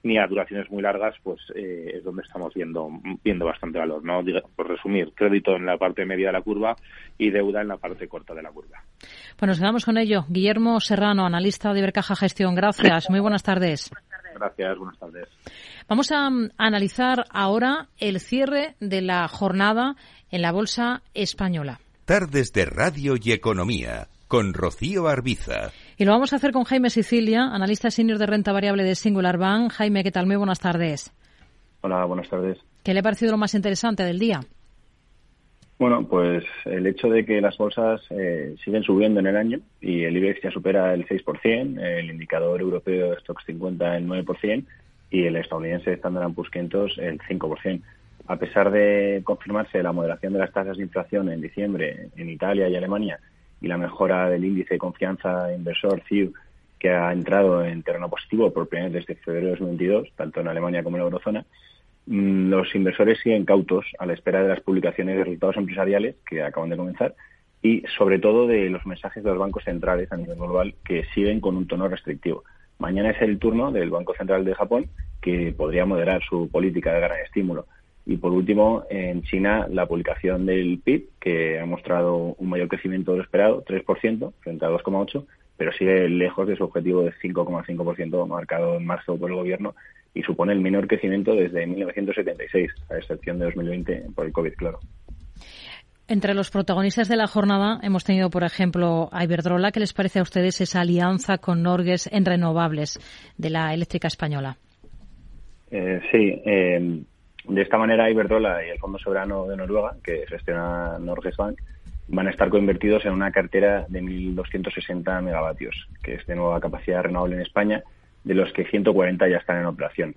ni a duraciones muy largas, pues eh, es donde estamos viendo, viendo bastante valor. ¿no? Por resumir, crédito en la parte media de la curva y deuda en la parte corta de la curva. Pues nos quedamos con ello. Guillermo Serrano, analista de Ibercaja Gestión. Gracias. Muy buenas tardes. Gracias, buenas tardes. Vamos a analizar ahora el cierre de la jornada en la Bolsa Española. Tardes de Radio y Economía con Rocío Arbiza. Y lo vamos a hacer con Jaime Sicilia, analista senior de renta variable de Singular Bank. Jaime, ¿qué tal? Muy buenas tardes. Hola, buenas tardes. ¿Qué le ha parecido lo más interesante del día? Bueno, pues el hecho de que las bolsas eh, siguen subiendo en el año y el IBEX ya supera el 6%, el indicador europeo de Stocks 50 el 9% y el estadounidense Standard Poor's 500 el 5%. A pesar de confirmarse la moderación de las tasas de inflación en diciembre en Italia y Alemania y la mejora del índice de confianza inversor CIU que ha entrado en terreno positivo por primera vez desde febrero de 2022, tanto en Alemania como en la eurozona, mm, los inversores siguen cautos a la espera de las publicaciones de resultados empresariales que acaban de comenzar y sobre todo de los mensajes de los bancos centrales a nivel global que siguen con un tono restrictivo. Mañana es el turno del Banco Central de Japón que podría moderar su política de gran estímulo y por último, en China, la publicación del PIB, que ha mostrado un mayor crecimiento de lo esperado, 3%, frente a 2,8%, pero sigue lejos de su objetivo de 5,5% marcado en marzo por el gobierno y supone el menor crecimiento desde 1976, a excepción de 2020 por el COVID, claro. Entre los protagonistas de la jornada hemos tenido, por ejemplo, a Iberdrola. ¿Qué les parece a ustedes esa alianza con Norges en renovables de la eléctrica española? Eh, sí, eh, de esta manera, Iberdrola y el Fondo Soberano de Noruega, que gestiona Norges Bank, van a estar coinvertidos en una cartera de 1.260 megavatios, que es de nueva capacidad renovable en España, de los que 140 ya están en operación.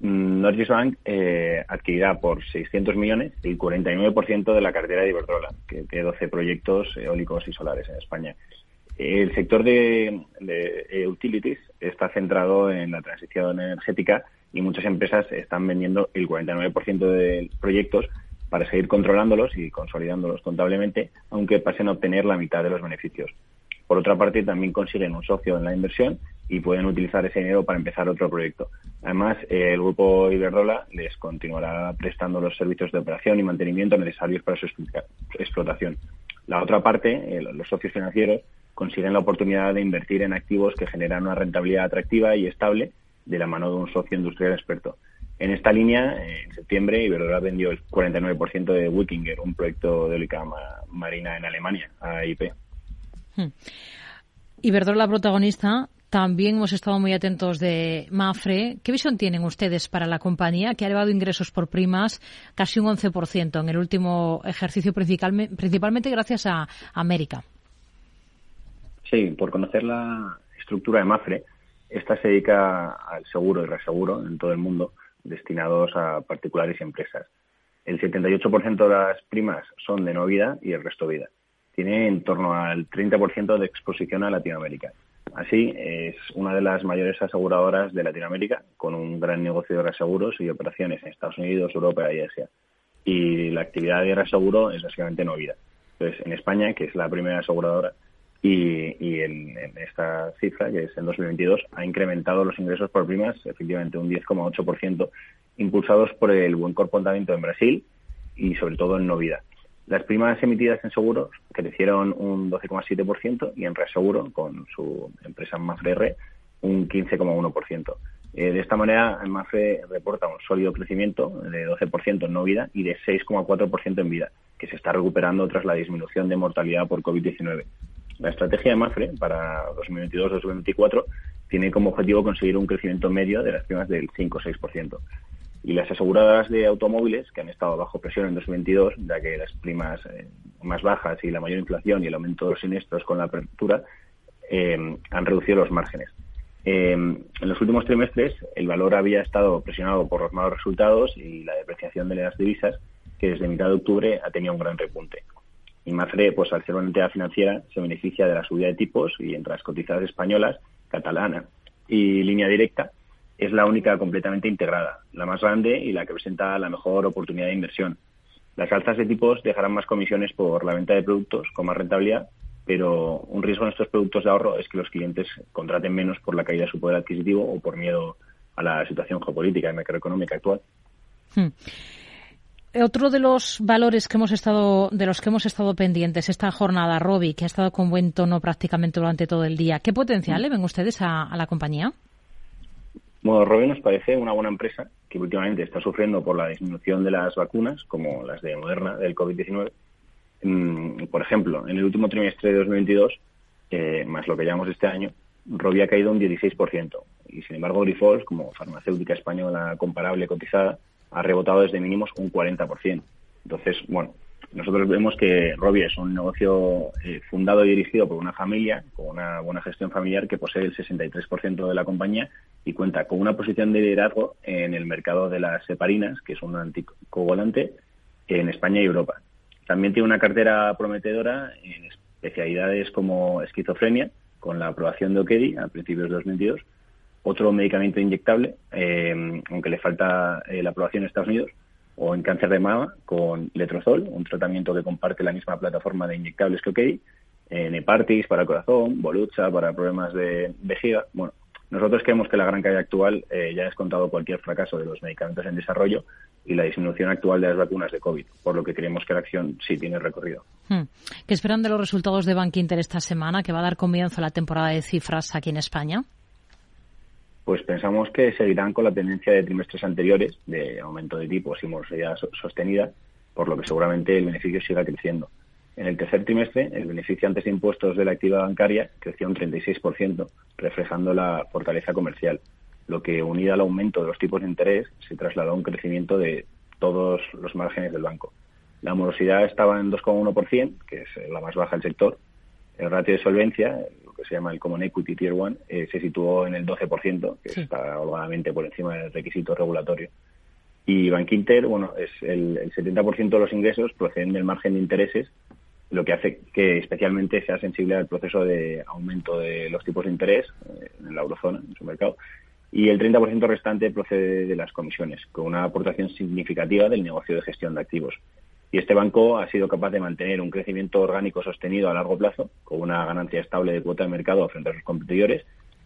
Mm, Norges Bank eh, adquirirá por 600 millones el 49% de la cartera de Iberdrola, que tiene 12 proyectos eólicos y solares en España. El sector de, de utilities está centrado en la transición energética y muchas empresas están vendiendo el 49% de proyectos para seguir controlándolos y consolidándolos contablemente, aunque pasen a obtener la mitad de los beneficios. Por otra parte, también consiguen un socio en la inversión y pueden utilizar ese dinero para empezar otro proyecto. Además, el grupo Iberdrola les continuará prestando los servicios de operación y mantenimiento necesarios para su explotación. La otra parte, los socios financieros, consiguen la oportunidad de invertir en activos que generan una rentabilidad atractiva y estable de la mano de un socio industrial experto. En esta línea, en septiembre, Iberdrola vendió el 49% de Wikinger, un proyecto de eólica marina en Alemania, a IP. Hmm. Iberdrola protagonista También hemos estado muy atentos de Mafre. ¿Qué visión tienen ustedes para la compañía que ha elevado ingresos por primas casi un 11% en el último ejercicio, principalmente gracias a América? Sí, por conocer la estructura de Mafre, esta se dedica al seguro y reseguro en todo el mundo destinados a particulares y empresas. El 78% de las primas son de no vida y el resto vida. Tiene en torno al 30% de exposición a Latinoamérica. Así, es una de las mayores aseguradoras de Latinoamérica, con un gran negocio de reaseguros y operaciones en Estados Unidos, Europa y Asia. Y la actividad de reaseguro es básicamente no vida. Entonces, en España, que es la primera aseguradora, y, en, esta cifra, que es en 2022, ha incrementado los ingresos por primas efectivamente un 10,8%, impulsados por el buen comportamiento en Brasil y sobre todo en Novida. Las primas emitidas en seguros crecieron un 12,7% y en reaseguro, con su empresa Mafre un 15,1%. Eh, de esta manera, Mafre reporta un sólido crecimiento de 12% en no vida y de 6,4% en vida, que se está recuperando tras la disminución de mortalidad por COVID-19. La estrategia de Mafre para 2022-2024 tiene como objetivo conseguir un crecimiento medio de las primas del 5-6%. Y las aseguradoras de automóviles, que han estado bajo presión en 2022, ya que las primas eh, más bajas y la mayor inflación y el aumento de los siniestros con la apertura, eh, han reducido los márgenes. Eh, en los últimos trimestres, el valor había estado presionado por los malos resultados y la depreciación de las divisas, que desde mitad de octubre ha tenido un gran repunte. Y Mafre, pues al ser una entidad financiera, se beneficia de la subida de tipos y entre las cotizadas españolas, catalana y línea directa, es la única completamente integrada, la más grande y la que presenta la mejor oportunidad de inversión. Las alzas de tipos dejarán más comisiones por la venta de productos con más rentabilidad, pero un riesgo en estos productos de ahorro es que los clientes contraten menos por la caída de su poder adquisitivo o por miedo a la situación geopolítica y macroeconómica actual. Hmm. Otro de los valores que hemos estado, de los que hemos estado pendientes esta jornada, Robi, que ha estado con buen tono prácticamente durante todo el día. ¿Qué potencial le ven ustedes a, la compañía? Bueno, Robi nos parece una buena empresa que últimamente está sufriendo por la disminución de las vacunas, como las de Moderna del COVID-19. Mm, por ejemplo, en el último trimestre de 2022, eh, más lo que llevamos este año, Robi ha caído un 16%. Y sin embargo, Grifols, como farmacéutica española comparable cotizada, ha rebotado desde mínimos un 40%. Entonces, bueno, nosotros vemos que Robi es un negocio eh, fundado y dirigido por una familia, con una buena gestión familiar que posee el 63% de la compañía y cuenta con una posición de liderazgo en el mercado de las separinas, que es un anticoagulante, en España y Europa. También tiene una cartera prometedora en especialidades como esquizofrenia, con la aprobación de Okedi a principios de 2022, otro medicamento inyectable, eh, aunque le falta eh, la aprobación en Estados Unidos, o en cáncer de mama con letrozol, un tratamiento que comparte la misma plataforma de inyectables que OKI, en Hepartis para el corazón, Volucha para problemas de vejiga. Bueno, nosotros creemos que la gran caída actual eh, ya ha descontado cualquier fracaso de los medicamentos en desarrollo y la disminución actual de las vacunas de COVID, por lo que creemos que la acción sí tiene recorrido. Hmm. ¿Qué esperan de los resultados de Bank Inter esta semana, que va a dar comienzo a la temporada de cifras aquí en España? Pues pensamos que seguirán con la tendencia de trimestres anteriores de aumento de tipos y morosidad sostenida, por lo que seguramente el beneficio siga creciendo. En el tercer trimestre, el beneficio antes de impuestos de la actividad bancaria creció un 36%, reflejando la fortaleza comercial, lo que, unido al aumento de los tipos de interés, se trasladó a un crecimiento de todos los márgenes del banco. La morosidad estaba en 2,1%, que es la más baja del sector. El ratio de solvencia, que se llama el Common Equity Tier 1, eh, se situó en el 12%, que está holgadamente por encima del requisito regulatorio. Y Bankinter, bueno, es el, 70% de los ingresos proceden del margen de intereses, lo que hace que especialmente sea sensible al proceso de aumento de los tipos de interés eh, en la eurozona, en su mercado. Y el 30% restante procede de las comisiones, con una aportación significativa del negocio de gestión de activos. Y este banco ha sido capaz de mantener un crecimiento orgánico sostenido a largo plazo, con una ganancia estable de cuota de mercado frente a sus competidores,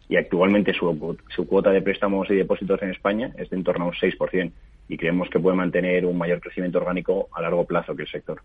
y actualmente su, su cuota de préstamos y depósitos en España es de en torno a un 6%, y creemos que puede mantener un mayor crecimiento orgánico a largo plazo que el sector.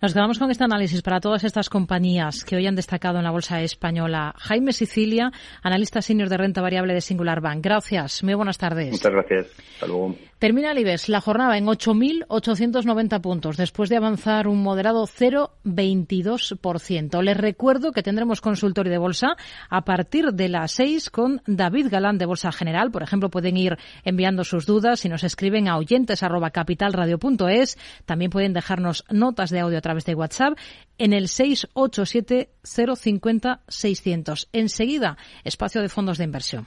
Nos quedamos con este análisis para todas estas compañías que hoy han destacado en la bolsa española. Jaime Sicilia, analista senior de renta variable de Singular Bank. Gracias. Muy buenas tardes. Muchas gracias. Hasta luego. Termina el IBEX la jornada en 8.890 puntos, después de avanzar un moderado 0,22%. Les recuerdo que tendremos consultorio de bolsa a partir de las 6 con David Galán de Bolsa General. Por ejemplo, pueden ir enviando sus dudas y nos escriben a oyentes.capitalradio.es. También pueden dejarnos notas de audio a través de WhatsApp en el 687 050 600. Enseguida, espacio de fondos de inversión.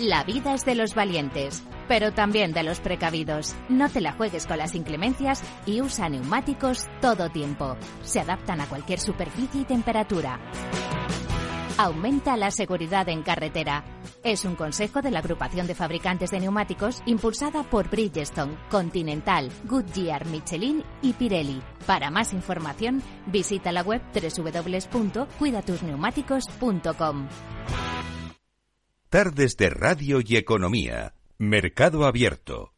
La vida es de los valientes, pero también de los precavidos. No te la juegues con las inclemencias y usa neumáticos todo tiempo. Se adaptan a cualquier superficie y temperatura. Aumenta la seguridad en carretera. Es un consejo de la agrupación de fabricantes de neumáticos impulsada por Bridgestone, Continental, Goodyear, Michelin y Pirelli. Para más información, visita la web www.cuidatusneumáticos.com. Tardes de Radio y Economía. Mercado Abierto.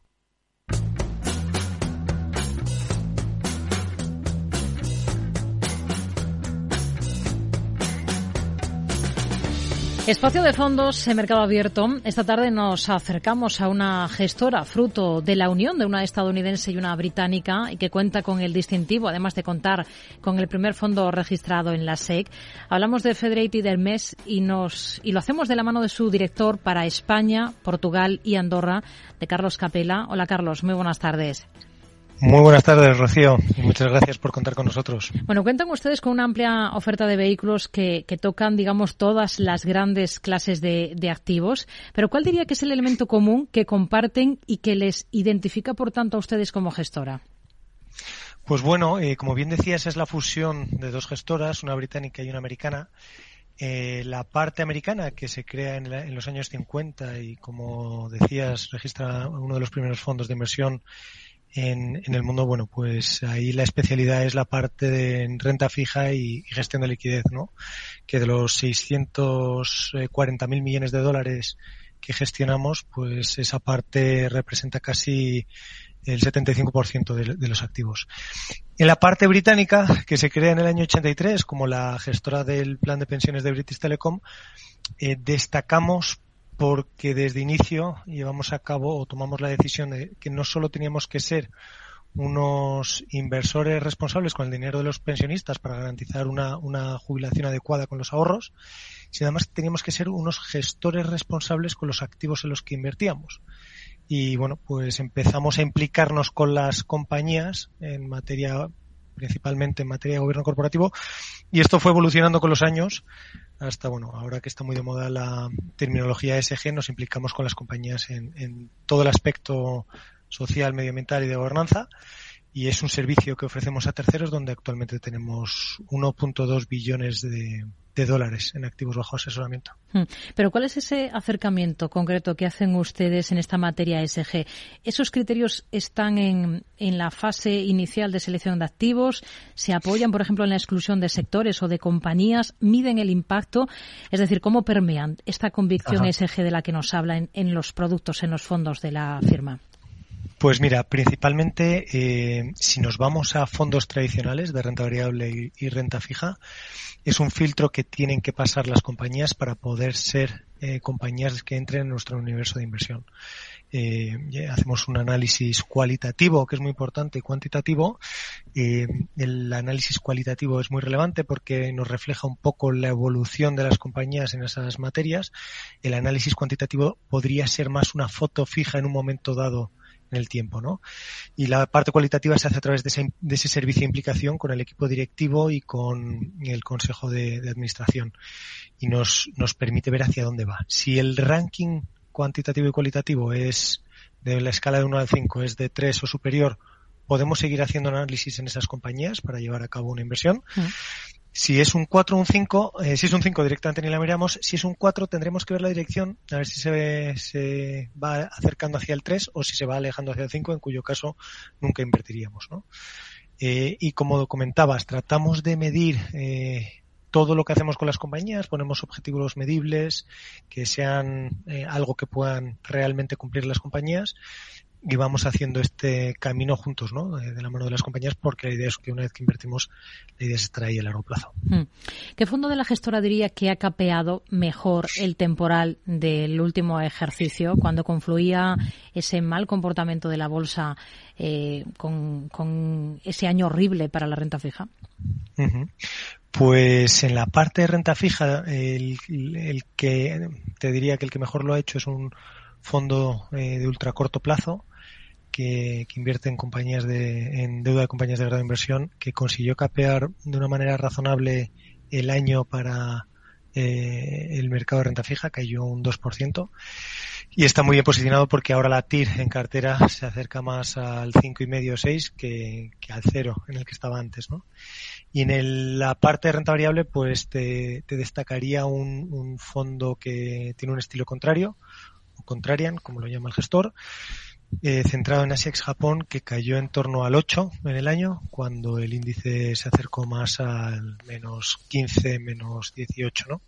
Espacio de fondos en mercado abierto. Esta tarde nos acercamos a una gestora fruto de la unión de una estadounidense y una británica y que cuenta con el distintivo, además de contar con el primer fondo registrado en la SEC. Hablamos de Federated Hermes y nos y lo hacemos de la mano de su director para España, Portugal y Andorra, de Carlos Capela. Hola Carlos, muy buenas tardes. Muy buenas tardes, Rocío, y muchas gracias por contar con nosotros. Bueno, cuentan ustedes con una amplia oferta de vehículos que, tocan, digamos, todas las grandes clases de, activos, pero ¿cuál diría que es el elemento común que comparten y que les identifica, por tanto, a ustedes como gestora? Pues bueno, eh, como bien decías, es la fusión de dos gestoras, una británica y una americana. Eh, la parte americana que se crea en, en, los años 50 y como decías registra uno de los primeros fondos de inversión en, en, el mundo, bueno, pues ahí la especialidad es la parte de renta fija y, gestión de liquidez, ¿no? Que de los 640 mil millones de dólares que gestionamos, pues esa parte representa casi el 75% de, de, los activos. En la parte británica, que se crea en el año 83 como la gestora del plan de pensiones de British Telecom, eh, destacamos porque desde inicio llevamos a cabo o tomamos la decisión de que no solo teníamos que ser unos inversores responsables con el dinero de los pensionistas para garantizar una, una jubilación adecuada con los ahorros, sino además teníamos que ser unos gestores responsables con los activos en los que invertíamos. Y bueno, pues empezamos a implicarnos con las compañías en materia, principalmente en materia de gobierno corporativo, y esto fue evolucionando con los años hasta, bueno, ahora que está muy de moda la terminología ESG, nos implicamos con las compañías en, en todo el aspecto social, medioambiental y de gobernanza. Y es un servicio que ofrecemos a terceros donde actualmente tenemos 1.2 billones de, de dólares en activos bajo asesoramiento. Hmm. Pero ¿cuál es ese acercamiento concreto que hacen ustedes en esta materia SG? ¿Esos criterios están en, en la fase inicial de selección de activos? ¿Se apoyan, por ejemplo, en la exclusión de sectores o de compañías? ¿Miden el impacto? Es decir, ¿cómo permean esta convicción SG de la que nos habla en, en los productos, en los fondos de la firma? Pues mira, principalmente eh, si nos vamos a fondos tradicionales de renta variable y, renta fija, es un filtro que tienen que pasar las compañías para poder ser eh, compañías que entren en nuestro universo de inversión. Eh, hacemos un análisis cualitativo, que es muy importante, y cuantitativo. El análisis cualitativo es muy relevante porque nos refleja un poco la evolución de las compañías en esas materias. El análisis cuantitativo podría ser más una foto fija en un momento dado en el tiempo, ¿no? Y la parte cualitativa se hace a través de ese, de ese servicio de implicación con el equipo directivo y con el consejo de, administración. Y nos, nos permite ver hacia dónde va. Si el ranking cuantitativo y cualitativo es de la escala de 1 al 5 es de 3 o superior, podemos seguir haciendo análisis en esas compañías para llevar a cabo una inversión. Si es un 4 o un 5, eh, si es un 5 directamente ni la miramos, si es un 4 tendremos que ver la dirección, a ver si se, va acercando hacia el 3 o si se va alejando hacia el 5, en cuyo caso nunca invertiríamos. ¿no? Eh, y como comentabas, tratamos de medir eh, todo lo que hacemos con las compañías, ponemos objetivos medibles que sean algo que puedan realmente cumplir las compañías y vamos haciendo este camino juntos, ¿no? De, la mano de las compañías, porque la idea es que una vez que invertimos, la idea es estar ahí a largo plazo. Hmm. ¿Qué fondo de la gestora diría que ha capeado mejor el temporal del último ejercicio, cuando confluía ese mal comportamiento de la bolsa eh, con, ese año horrible para la renta fija? Pues en la parte de renta fija, el, el que te diría que el que mejor lo ha hecho es un fondo eh, de ultra corto plazo que, invierte en compañías de, en deuda de compañías de grado de inversión, que consiguió capear de una manera razonable el año para eh, el mercado de renta fija, cayó un 2%, y está muy bien posicionado porque ahora la TIR en cartera se acerca más al 5,5 o 6 que, que al cero en el que estaba antes, ¿no? Y en el, la parte de renta variable, pues te, te destacaría un fondo que tiene un estilo contrario, o contrarian, como lo llama el gestor, eh, centrado en ASIAX Japón, que cayó en torno al 8 en el año, cuando el índice se acercó más al menos 15, menos 18, ¿no?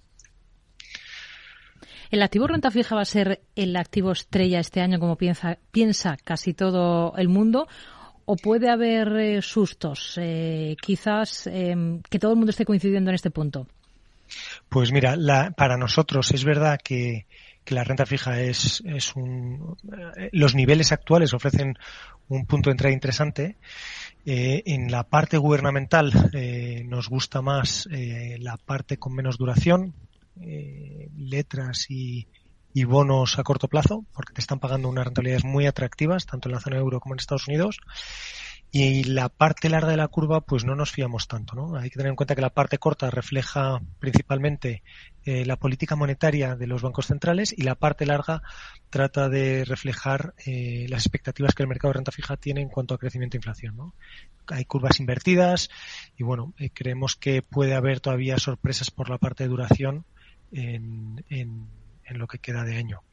¿El activo renta fija va a ser el activo estrella este año, como piensa, piensa casi todo el mundo? ¿O puede haber eh, sustos? Eh, quizás em, que todo el mundo esté coincidiendo en este punto. Pues mira, la, para nosotros es verdad que que la renta fija es, es un, eh, los niveles actuales ofrecen un punto de entrada interesante. Eh, en la parte gubernamental eh, nos gusta más la parte con menos duración, letras y, y, bonos a corto plazo, porque te están pagando unas rentabilidades muy atractivas, tanto en la zona euro como en Estados Unidos. Y la parte larga de la curva, pues no nos fiamos tanto, ¿no? Hay que tener en cuenta que la parte corta refleja principalmente eh, la política monetaria de los bancos centrales y la parte larga trata de reflejar eh, las expectativas que el mercado de renta fija tiene en cuanto a crecimiento e inflación, ¿no? Hay curvas invertidas y bueno, eh, creemos que puede haber todavía sorpresas por la parte de duración en, en, lo que queda de año.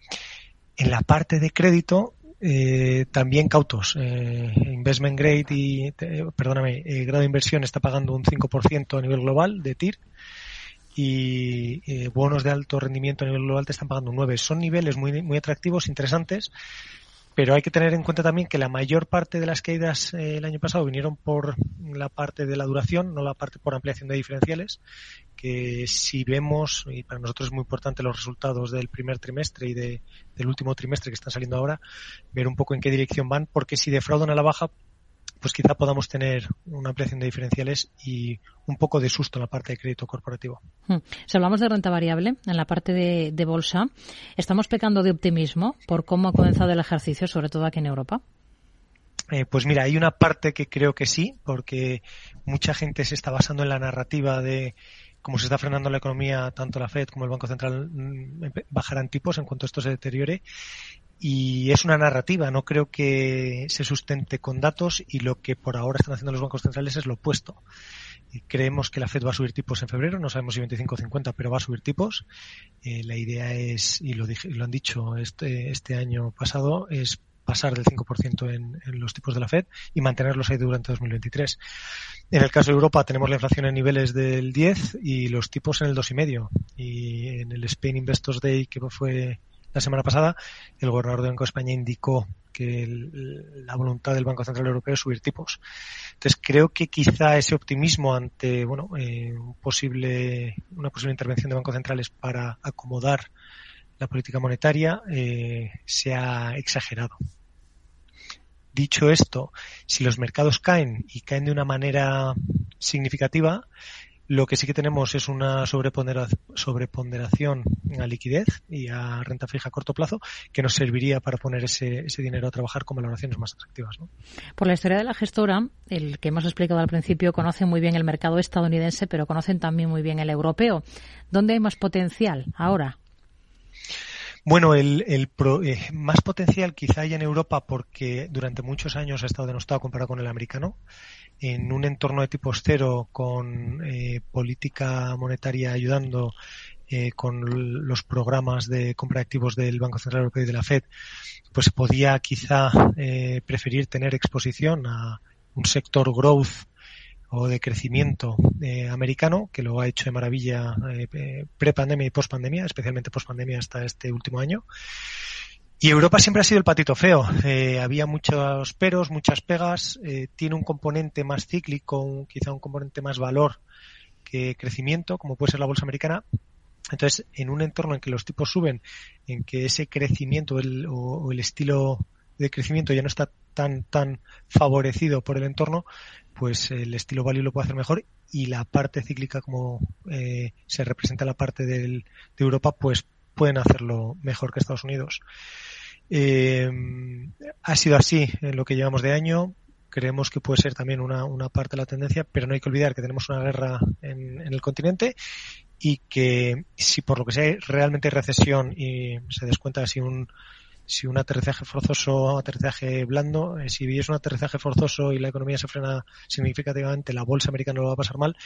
En la parte de crédito, eh, también cautos. Eh, investment grade y, perdóname, eh, grado de inversión está pagando un 5% a nivel global de TIR y eh, bonos de alto rendimiento a nivel global te están pagando un 9. Son niveles muy, muy atractivos, interesantes, pero hay que tener en cuenta también que la mayor parte de las caídas el año pasado vinieron por la parte de la duración, no la parte por ampliación de diferenciales, que si vemos, y para nosotros es muy importante los resultados del primer trimestre y de, del último trimestre que están saliendo ahora, ver un poco en qué dirección van, porque si defraudan a la baja, pues quizá podamos tener una ampliación de diferenciales y un poco de susto en la parte de crédito corporativo. Hmm. Si hablamos de renta variable, en la parte de, de bolsa, ¿estamos pecando de optimismo por cómo ha comenzado el ejercicio, sobre todo aquí en Europa? Eh, pues mira, hay una parte que creo que sí, porque mucha gente se está basando en la narrativa de como se está frenando la economía, tanto la Fed como el Banco Central mm, bajarán tipos en cuanto esto se deteriore. Y es una narrativa, no creo que se sustente con datos y lo que por ahora están haciendo los bancos centrales es lo opuesto. creemos que la Fed va a subir tipos en febrero, no sabemos si 25 o 50, pero va a subir tipos. Eh, la idea es, y lo, lo han dicho este, este año pasado, es pasar del 5% en, en, los tipos de la Fed y mantenerlos ahí durante 2023. En el caso de Europa tenemos la inflación en niveles del 10 y los tipos en el 2,5. Y en el Spain Investors Day, que fue la semana pasada, el gobernador de Banco de España indicó que la voluntad del Banco Central Europeo es subir tipos. Entonces creo que quizá ese optimismo ante bueno eh, posible, una posible intervención de bancos centrales para acomodar la política monetaria eh, se ha exagerado. Dicho esto, si los mercados caen y caen de una manera significativa, lo que sí que tenemos es una sobreponderación a liquidez y a renta fija a corto plazo que nos serviría para poner ese, ese dinero a trabajar con valoraciones más atractivas. ¿no? Por la historia de la gestora, el que hemos explicado al principio conoce muy bien el mercado estadounidense, pero conocen también muy bien el europeo. ¿Dónde hay más potencial ahora? Bueno, el, el eh, más potencial quizá hay en Europa porque durante muchos años ha estado denostado comparado con el americano. En un entorno de tipo cero con eh, política monetaria ayudando eh, con los programas de compra de activos del Banco Central Europeo y de la Fed, pues podía quizá preferir tener exposición a un sector growth o de crecimiento eh, americano, que lo ha hecho de maravilla eh, pre-pandemia y post-pandemia, especialmente post-pandemia hasta este último año. Y Europa siempre ha sido el patito feo. Eh, había muchos peros, muchas pegas. tiene un componente más cíclico, quizá un componente más valor que crecimiento, como puede ser la bolsa americana. Entonces, en un entorno en que los tipos suben, en que ese crecimiento o el estilo de crecimiento ya no está tan tan favorecido por el entorno, pues el estilo value lo puede hacer mejor y la parte cíclica como eh, se representa la parte del, de Europa, pues pueden hacerlo mejor que Estados Unidos. Eh, ha sido así en lo que llevamos de año. Creemos que puede ser también una, parte de la tendencia, pero no hay que olvidar que tenemos una guerra en, en el continente y que si por lo que sea realmente hay recesión y se descuenta así un, si un aterrizaje forzoso o aterrizaje blando, eh, si es un aterrizaje forzoso y la economía se frena significativamente, la bolsa americana lo va a pasar mal.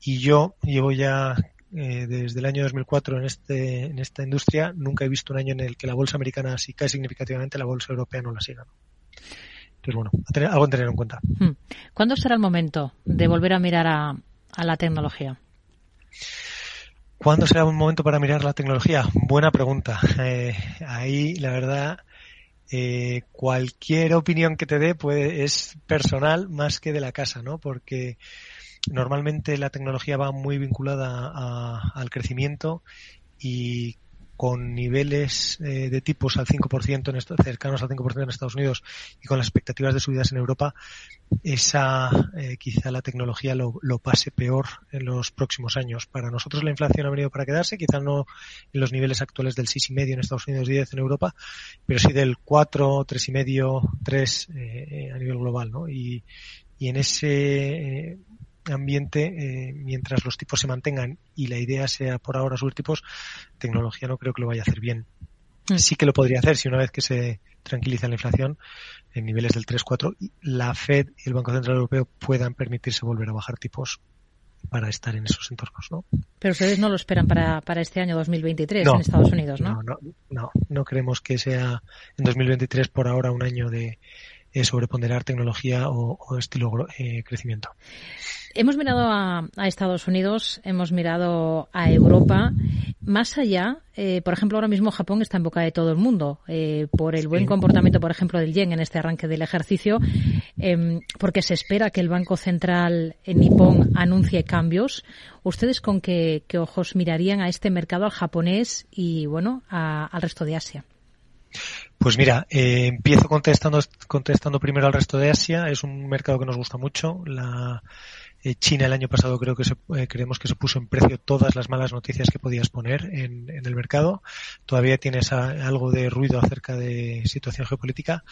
Y yo llevo ya eh, desde el año 2004 en, este, en esta industria, nunca he visto un año en el que la bolsa americana si cae significativamente, la bolsa europea no la siga. Entonces, bueno, algo a tener en cuenta. Hmm. ¿Cuándo será el momento de volver a mirar a, a la tecnología? ¿Cuándo será un momento para mirar la tecnología? Buena pregunta. Eh, ahí, la verdad, eh, cualquier opinión que te dé puede, es personal más que de la casa, ¿no? Porque normalmente la tecnología va muy vinculada al crecimiento y con niveles eh, de tipos al 5% en cercanos al 5% en Estados Unidos y con las expectativas de subidas en Europa, esa eh, quizá la tecnología lo, pase peor en los próximos años. Para nosotros la inflación ha venido para quedarse, quizá no en los niveles actuales del 6,5 en Estados Unidos y 10 en Europa, pero sí del 4, 3,5, 3 eh, a nivel global, ¿no? Y, y en ese eh, ambiente, eh, mientras los tipos se mantengan y la idea sea por ahora subir tipos, tecnología no creo que lo vaya a hacer bien. Mm. Sí que lo podría hacer si una vez que se tranquiliza la inflación en niveles del 3-4, la Fed y el Banco Central Europeo puedan permitirse volver a bajar tipos para estar en esos entornos, ¿no? Pero ustedes no lo esperan para, para este año 2023 en Estados Unidos, ¿no? No, no, no, creemos que sea en 2023 por ahora un año de eh, sobreponderar tecnología o, estilo eh, crecimiento. Hemos mirado a, Estados Unidos, hemos mirado a Europa. Más allá, eh, por ejemplo, ahora mismo Japón está en boca de todo el mundo eh, por el buen comportamiento, por ejemplo, del yen en este arranque del ejercicio, em, porque se espera que el Banco Central en Nippon anuncie cambios. ¿Ustedes con qué, ojos mirarían a este mercado, al japonés y, bueno, al resto de Asia? Pues mira, eh, empiezo contestando, contestando primero al resto de Asia. Es un mercado que nos gusta mucho. La, eh, China el año pasado creo que se, eh, creemos que se puso en precio todas las malas noticias que podías poner en, el mercado. Todavía tienes algo de ruido acerca de situación geopolítica,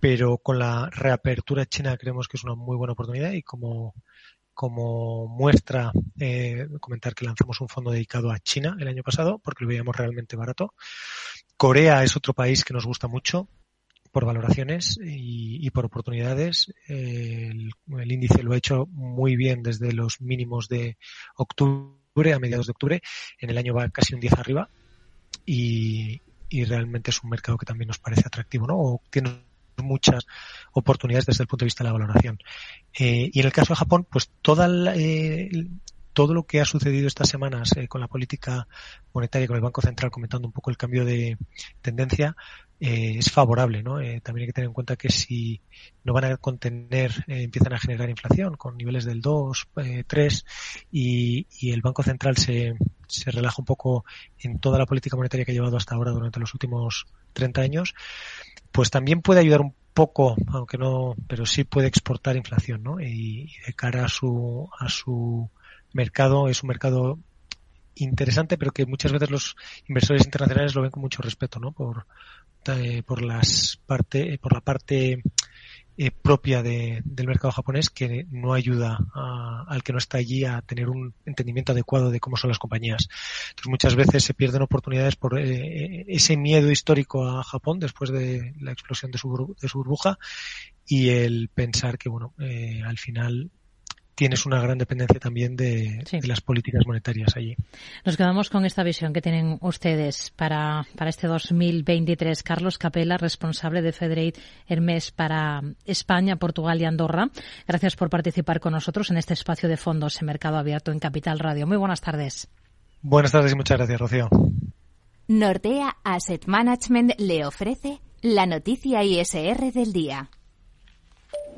pero con la reapertura china creemos que es una muy buena oportunidad y como como muestra eh, comentar que lanzamos un fondo dedicado a China el año pasado porque lo veíamos realmente barato. Corea es otro país que nos gusta mucho por valoraciones y, por oportunidades. El, índice lo ha hecho muy bien desde los mínimos de octubre a mediados de octubre. En el año va casi un 10 arriba y, realmente es un mercado que también nos parece atractivo, ¿no? tiene muchas oportunidades desde el punto de vista de la valoración. Eh, y en el caso de Japón, pues toda eh, todo lo que ha sucedido estas semanas eh, con la política monetaria, con el Banco Central comentando un poco el cambio de tendencia, eh, es favorable, ¿no? Eh, también hay que tener en cuenta que si no van a contener, eh, empiezan a generar inflación con niveles del 2, 3 y, y, el Banco Central se, se relaja un poco en toda la política monetaria que ha llevado hasta ahora durante los últimos 30 años, pues también puede ayudar un poco, aunque no, pero sí puede exportar inflación, ¿no? Y, de cara a su, a su mercado, es un mercado interesante, pero que muchas veces los inversores internacionales lo ven con mucho respeto, ¿no? Por, por las parte, por la parte eh, propia del mercado japonés que no ayuda al que no está allí a tener un entendimiento adecuado de cómo son las compañías. Entonces muchas veces se pierden oportunidades por eh, ese miedo histórico a Japón después de la explosión de su, de su burbuja y el pensar que bueno eh, al final tienes una gran dependencia también de, las políticas monetarias allí. Nos quedamos con esta visión que tienen ustedes para, para este 2023. Carlos Capela, responsable de Federate Hermes para España, Portugal y Andorra. Gracias por participar con nosotros en este espacio de fondos en Mercado Abierto en Capital Radio. Muy buenas tardes. Buenas tardes y muchas gracias, Rocío. Nordea Asset Management le ofrece la noticia ISR del día.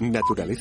Naturaleza